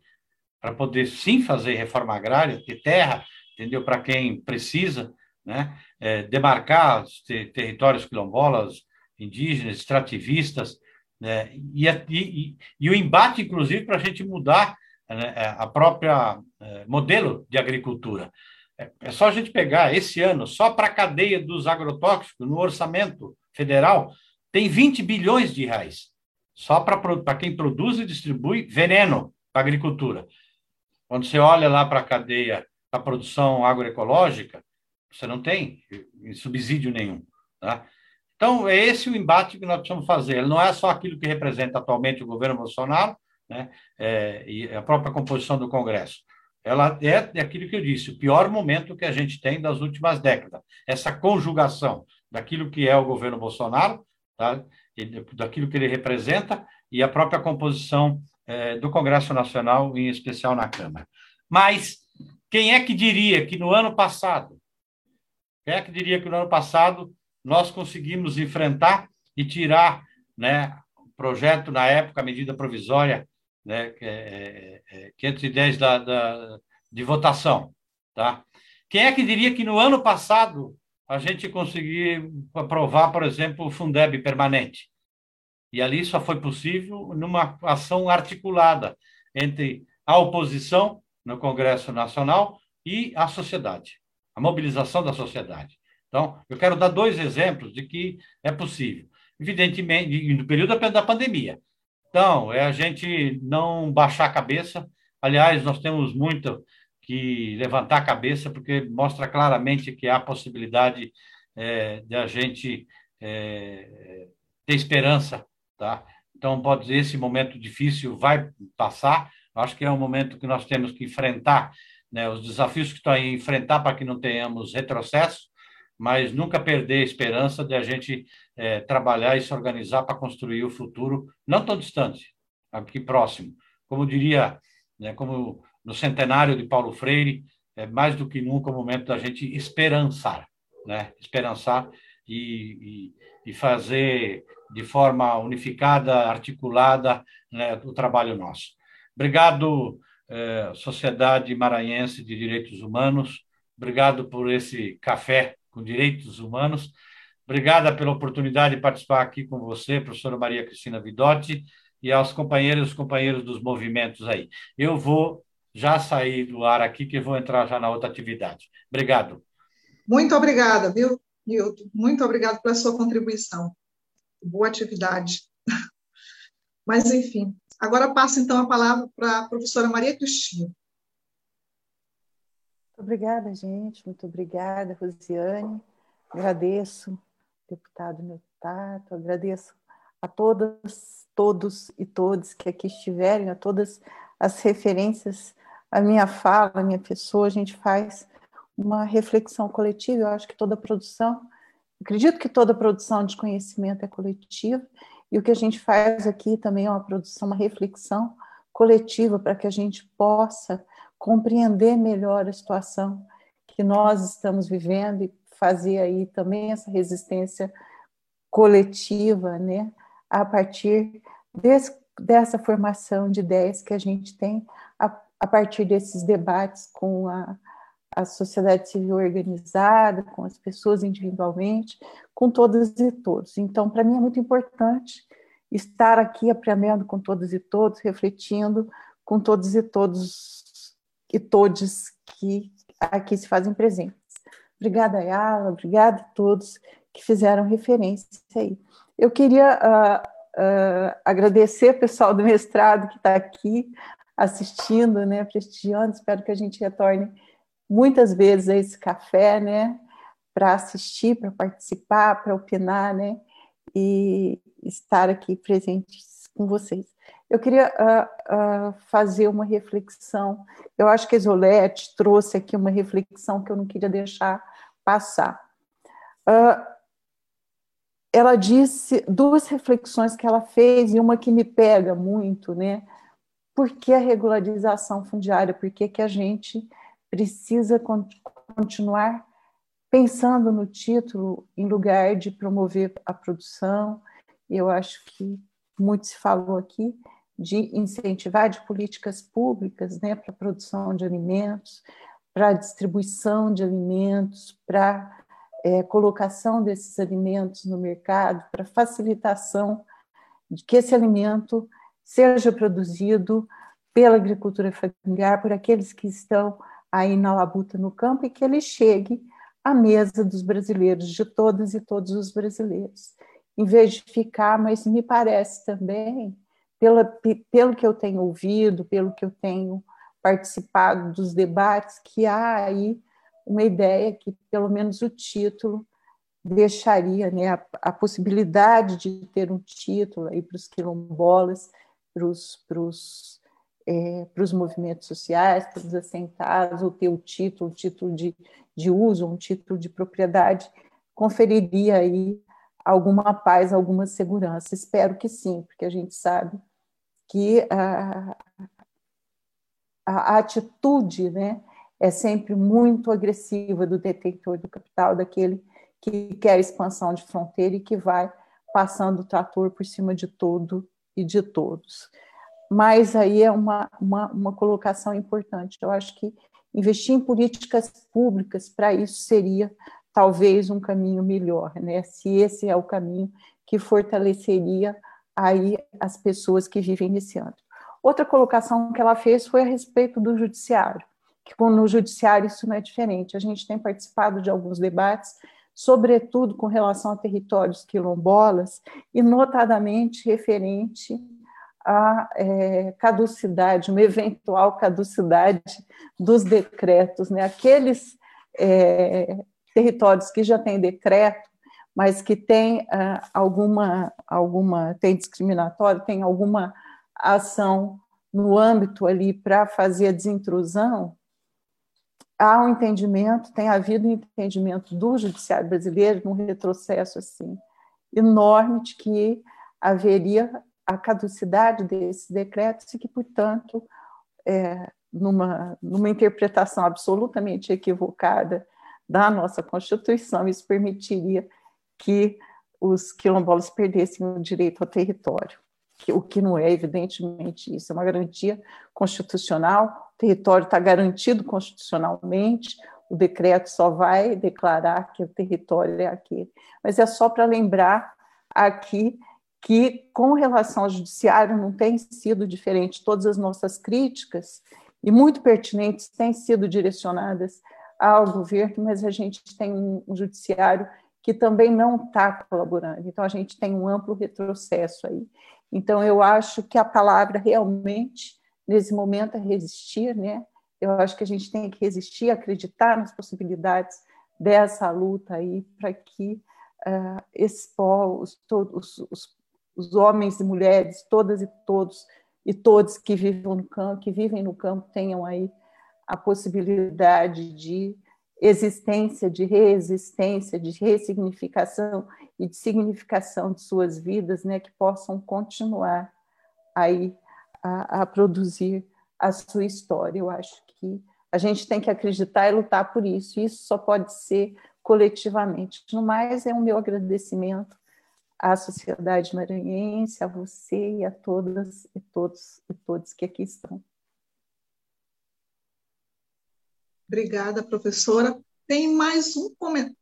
para poder sim fazer reforma agrária, ter terra, entendeu? Para quem precisa, né? É, demarcar ter, territórios quilombolas, indígenas, extrativistas, né? E, e, e, o embate, inclusive, para a gente mudar né, a própria é, modelo de agricultura. É, é só a gente pegar esse ano, só para a cadeia dos agrotóxicos, no orçamento federal, tem 20 bilhões de reais. Só para quem produz e distribui veneno para a agricultura. Quando você olha lá para a cadeia da produção agroecológica, você não tem subsídio nenhum. Tá? Então, é esse o embate que nós precisamos fazer. Ele não é só aquilo que representa atualmente o governo Bolsonaro né, é, e a própria composição do Congresso. Ela é aquilo que eu disse, o pior momento que a gente tem das últimas décadas. Essa conjugação daquilo que é o governo Bolsonaro, tá, daquilo que ele representa, e a própria composição é, do Congresso Nacional, em especial na Câmara. Mas quem é que diria que no ano passado, quem é que diria que no ano passado nós conseguimos enfrentar e tirar né, o projeto, na época, a medida provisória né, é, é, 510 é, da, da, de votação. Tá? Quem é que diria que no ano passado a gente conseguiu aprovar, por exemplo, o Fundeb permanente? E ali só foi possível numa ação articulada entre a oposição no Congresso Nacional e a sociedade, a mobilização da sociedade. Então, eu quero dar dois exemplos de que é possível. Evidentemente, no período da pandemia. Então, é a gente não baixar a cabeça. Aliás, nós temos muito que levantar a cabeça, porque mostra claramente que há possibilidade é, de a gente é, ter esperança, tá? Então, pode dizer, esse momento difícil vai passar. Acho que é um momento que nós temos que enfrentar né, os desafios que estão aí, enfrentar para que não tenhamos retrocesso, mas nunca perder a esperança de a gente é, trabalhar e se organizar para construir o futuro, não tão distante, aqui próximo. Como diria, né, como no centenário de Paulo Freire, é mais do que nunca o momento da gente esperançar, né? Esperançar e, e, e fazer de forma unificada, articulada, né, o trabalho nosso. Obrigado, eh, Sociedade Maranhense de Direitos Humanos. Obrigado por esse café com direitos humanos. Obrigada pela oportunidade de participar aqui com você, professora Maria Cristina Vidotti, e aos companheiros e companheiros dos movimentos aí. Eu vou já sair do ar aqui, que vou entrar já na outra atividade. Obrigado. Muito obrigada, viu, Nilton? Muito obrigado pela sua contribuição. Boa atividade. Mas, enfim, agora passo então a palavra para a professora Maria Cristina. Obrigada, gente. Muito obrigada, Rosiane. Agradeço, deputado Neutato, agradeço a todas, todos e todas que aqui estiverem, a todas as referências a minha fala, a minha pessoa, a gente faz uma reflexão coletiva. Eu acho que toda produção, acredito que toda produção de conhecimento é coletiva, e o que a gente faz aqui também é uma produção, uma reflexão coletiva para que a gente possa compreender melhor a situação que nós estamos vivendo e fazer aí também essa resistência coletiva, né, a partir desse, dessa formação de ideias que a gente tem a a partir desses debates com a, a sociedade civil organizada, com as pessoas individualmente, com todas e todos. Então, para mim é muito importante estar aqui aprendendo com todas e todos, refletindo com todos e todos e todos que aqui se fazem presentes. Obrigada, Ayala, obrigada a todos que fizeram referência aí. Eu queria uh, uh, agradecer o pessoal do mestrado que está aqui, assistindo, né, prestigiando. Espero que a gente retorne muitas vezes a esse café, né, para assistir, para participar, para opinar, né, e estar aqui presentes com vocês. Eu queria uh, uh, fazer uma reflexão. Eu acho que a Isolete trouxe aqui uma reflexão que eu não queria deixar passar. Uh, ela disse duas reflexões que ela fez e uma que me pega muito, né? Por que a regularização fundiária? Por que, que a gente precisa continuar pensando no título em lugar de promover a produção? Eu acho que muito se falou aqui de incentivar de políticas públicas né, para a produção de alimentos, para a distribuição de alimentos, para é, colocação desses alimentos no mercado, para facilitação de que esse alimento seja produzido pela agricultura familiar, por aqueles que estão aí na labuta no campo e que ele chegue à mesa dos brasileiros, de todas e todos os brasileiros. Em vez de ficar, mas me parece também, pela, pelo que eu tenho ouvido, pelo que eu tenho participado dos debates, que há aí uma ideia que, pelo menos, o título deixaria né, a, a possibilidade de ter um título aí para os quilombolas para os é, movimentos sociais, para os assentados, ou ter o título, título de, de uso, um título de propriedade, conferiria aí alguma paz, alguma segurança. Espero que sim, porque a gente sabe que a, a atitude né, é sempre muito agressiva do detentor do capital, daquele que quer expansão de fronteira e que vai passando o trator por cima de todo e de todos. Mas aí é uma, uma, uma colocação importante. Eu acho que investir em políticas públicas para isso seria talvez um caminho melhor, né? Se esse é o caminho que fortaleceria aí as pessoas que vivem nesse âmbito. Outra colocação que ela fez foi a respeito do judiciário, que no judiciário isso não é diferente. A gente tem participado de alguns debates, sobretudo com relação a territórios quilombolas, e notadamente referente à é, caducidade, uma eventual caducidade dos decretos, né? Aqueles é, territórios que já têm decreto, mas que tem uh, alguma, alguma, tem discriminatório, tem alguma ação no âmbito ali para fazer a desintrusão, há um entendimento, tem havido um entendimento do judiciário brasileiro num retrocesso assim enorme de que haveria a caducidade desses decretos e que, portanto, é, numa, numa interpretação absolutamente equivocada da nossa Constituição, isso permitiria que os quilombolas perdessem o direito ao território, o que não é evidentemente isso, é uma garantia constitucional, o território está garantido constitucionalmente, o decreto só vai declarar que o território é aquele. Mas é só para lembrar aqui que, com relação ao judiciário, não tem sido diferente. Todas as nossas críticas, e muito pertinentes, têm sido direcionadas ao governo, mas a gente tem um, judiciário que também não está colaborando. Então, a gente tem um amplo retrocesso aí. Então, eu acho que a palavra realmente, nesse momento, é resistir, né? Eu acho que a gente tem que resistir, acreditar nas possibilidades dessa luta aí, para que uh, esses povos, todos os, os homens e mulheres, todas e todos, e todos que vivem no campo, que vivem no campo, tenham aí a possibilidade de existência, de reexistência, de ressignificação e de significação de suas vidas, né, que possam continuar aí a, a, produzir a sua história. Eu acho que a gente tem que acreditar e lutar por isso. Isso só pode ser coletivamente. No mais, é o meu agradecimento à sociedade maranhense, a você e a todas e todos e todos que aqui estão. Obrigada, professora. Tem mais um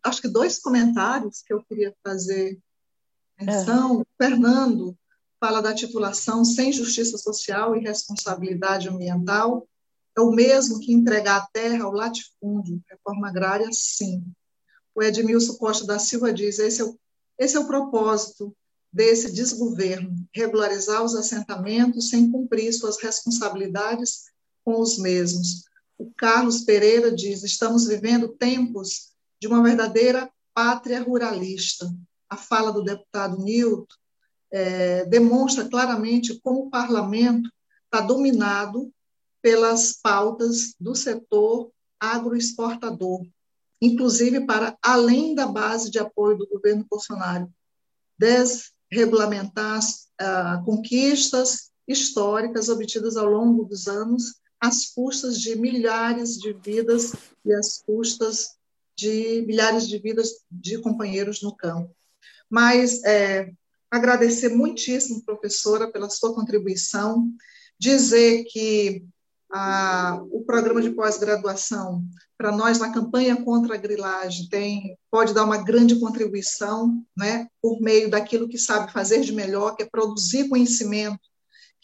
acho que dois comentários que eu queria fazer menção. É. Fernando fala da titulação sem justiça social e responsabilidade ambiental. É o mesmo que entregar a terra ao latifúndio, reforma agrária, sim. O Edmilson Costa da Silva diz: esse é o, esse é o propósito desse desgoverno, regularizar os assentamentos sem cumprir suas responsabilidades com os mesmos. O Carlos Pereira diz: estamos vivendo tempos de uma verdadeira pátria ruralista. A fala do deputado Nilton é, demonstra claramente como o parlamento está dominado pelas pautas do setor agroexportador, inclusive para além da base de apoio do governo Bolsonaro, desregulamentar as ah, conquistas históricas obtidas ao longo dos anos às custas de milhares de vidas e às custas de milhares de vidas de companheiros no campo. Mas é, agradecer muitíssimo, professora, pela sua contribuição, dizer que a, o programa de pós-graduação, para nós, na campanha contra a grilagem, tem, pode dar uma grande contribuição, né, por meio daquilo que sabe fazer de melhor, que é produzir conhecimento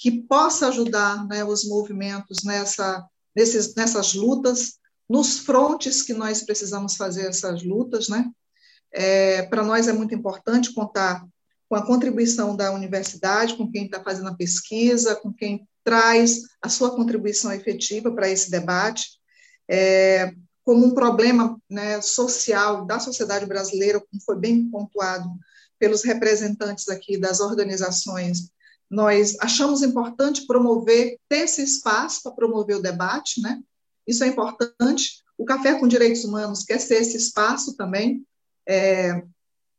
que possa ajudar né, os movimentos nessa, nesses, nessas lutas, nos frontes que nós precisamos fazer essas lutas. Né? É, Para nós é muito importante contar com a contribuição da universidade, com quem está fazendo a pesquisa, com quem traz a sua contribuição efetiva para esse debate, é, como um problema né, social da sociedade brasileira, como foi bem pontuado pelos representantes aqui das organizações nós achamos importante promover, ter esse espaço para promover o debate, né? Isso é importante. O Café com Direitos Humanos quer ser esse espaço também. É,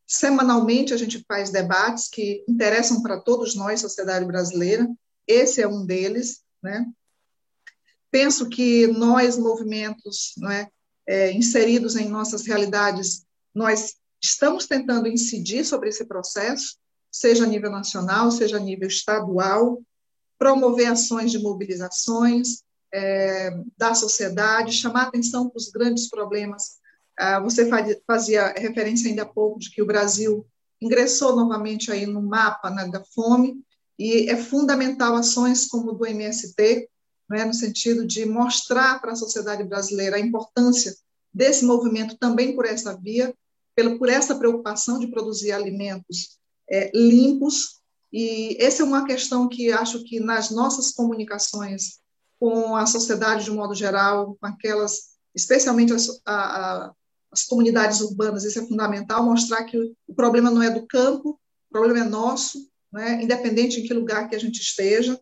semanalmente a gente faz debates que interessam para todos nós, sociedade brasileira. Esse é um deles, né? Penso que nós, movimentos, não é, é inseridos em nossas realidades, nós estamos tentando incidir sobre esse processo, seja a nível nacional, seja a nível estadual, promover ações de mobilizações, é, da sociedade, chamar atenção para os grandes problemas. Ah, você fazia referência ainda há pouco de que o Brasil ingressou novamente aí no mapa né, da fome, e é fundamental ações como do MST, né, no sentido de mostrar para a sociedade brasileira a importância desse movimento também por essa via, pelo, por essa preocupação de produzir alimentos é, limpos. E essa é uma questão que acho que nas nossas comunicações com a sociedade de um modo geral, com aquelas, especialmente as, a, a, as comunidades urbanas, isso é fundamental, mostrar que o problema não é do campo, o problema é nosso, né, independente em que lugar que a gente esteja,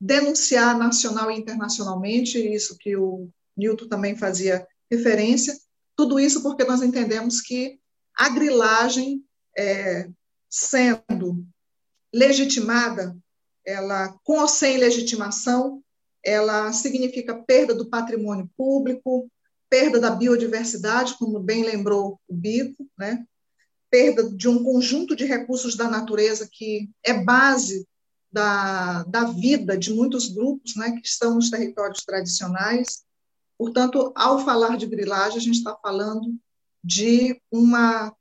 denunciar nacional e internacionalmente, isso que o Newton também fazia referência, tudo isso porque nós entendemos que a grilagem, é, sendo legitimada, ela com ou sem legitimação, ela significa perda do patrimônio público, perda da biodiversidade, como bem lembrou o Bico, né? perda de um conjunto de recursos da natureza que é base da, da vida de muitos grupos né, que estão nos territórios tradicionais. Portanto, ao falar de grilagem, a gente está falando de uma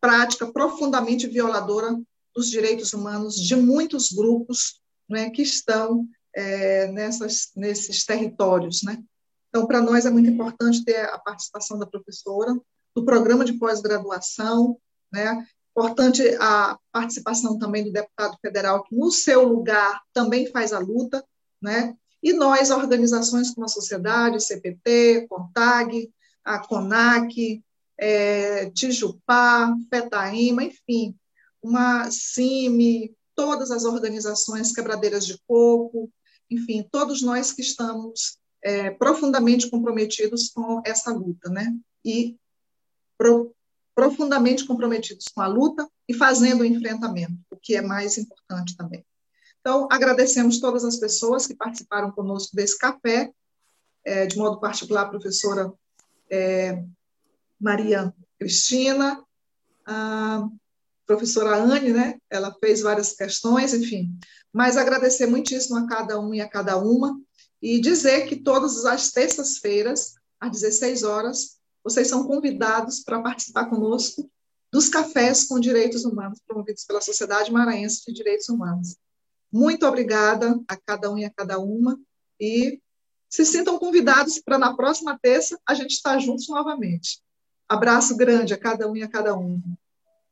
prática profundamente violadora dos direitos humanos de muitos grupos né, que estão é, nessas, nesses territórios. Né? Então, para nós é muito importante ter a participação da professora, do programa de pós-graduação, né? Importante a participação também do deputado federal, que no seu lugar também faz a luta, né? E nós, organizações como a Sociedade, CPT, CONTAG, a CONAC, é, Tijupá, FETAIMA, enfim, uma CIMI, todas as organizações quebradeiras de coco, enfim, todos nós que estamos é, profundamente comprometidos com essa luta, né? E pro, profundamente comprometidos com a luta e fazendo o enfrentamento, o que é mais importante também. Então, agradecemos todas as pessoas que participaram conosco desse café, é, de modo particular a professora é, Maria Cristina, a professora Anne, né? Ela fez várias questões, enfim. Mas agradecer muitíssimo a cada um e a cada uma e dizer que todas as terças-feiras, às 16 horas, vocês são convidados para participar conosco dos cafés com direitos humanos promovidos pela Sociedade Maranhense de Direitos Humanos. Muito obrigada a cada um e a cada uma e se sintam convidados para na próxima terça a gente estar juntos novamente. Abraço grande a cada um e a cada uma.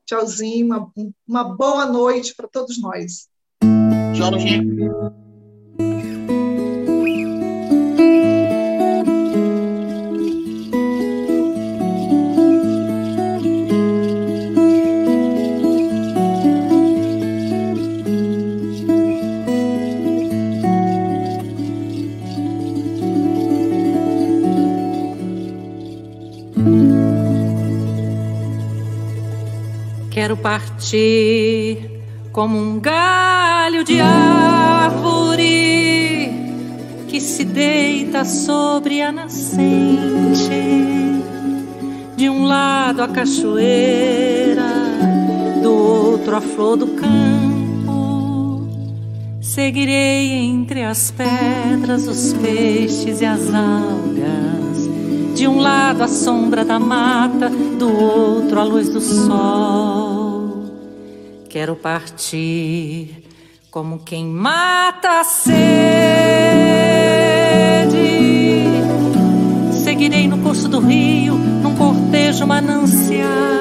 Tchauzinho, uma, uma boa noite para todos nós. Jorge. Quero partir como um galho de árvore que se deita sobre a nascente. De um lado a cachoeira, do outro a flor do campo. Seguirei entre as pedras, os peixes e as algas de um lado a sombra da mata, do outro a luz do sol. Quero partir como quem mata a sede. Seguirei no curso do rio, num cortejo manancial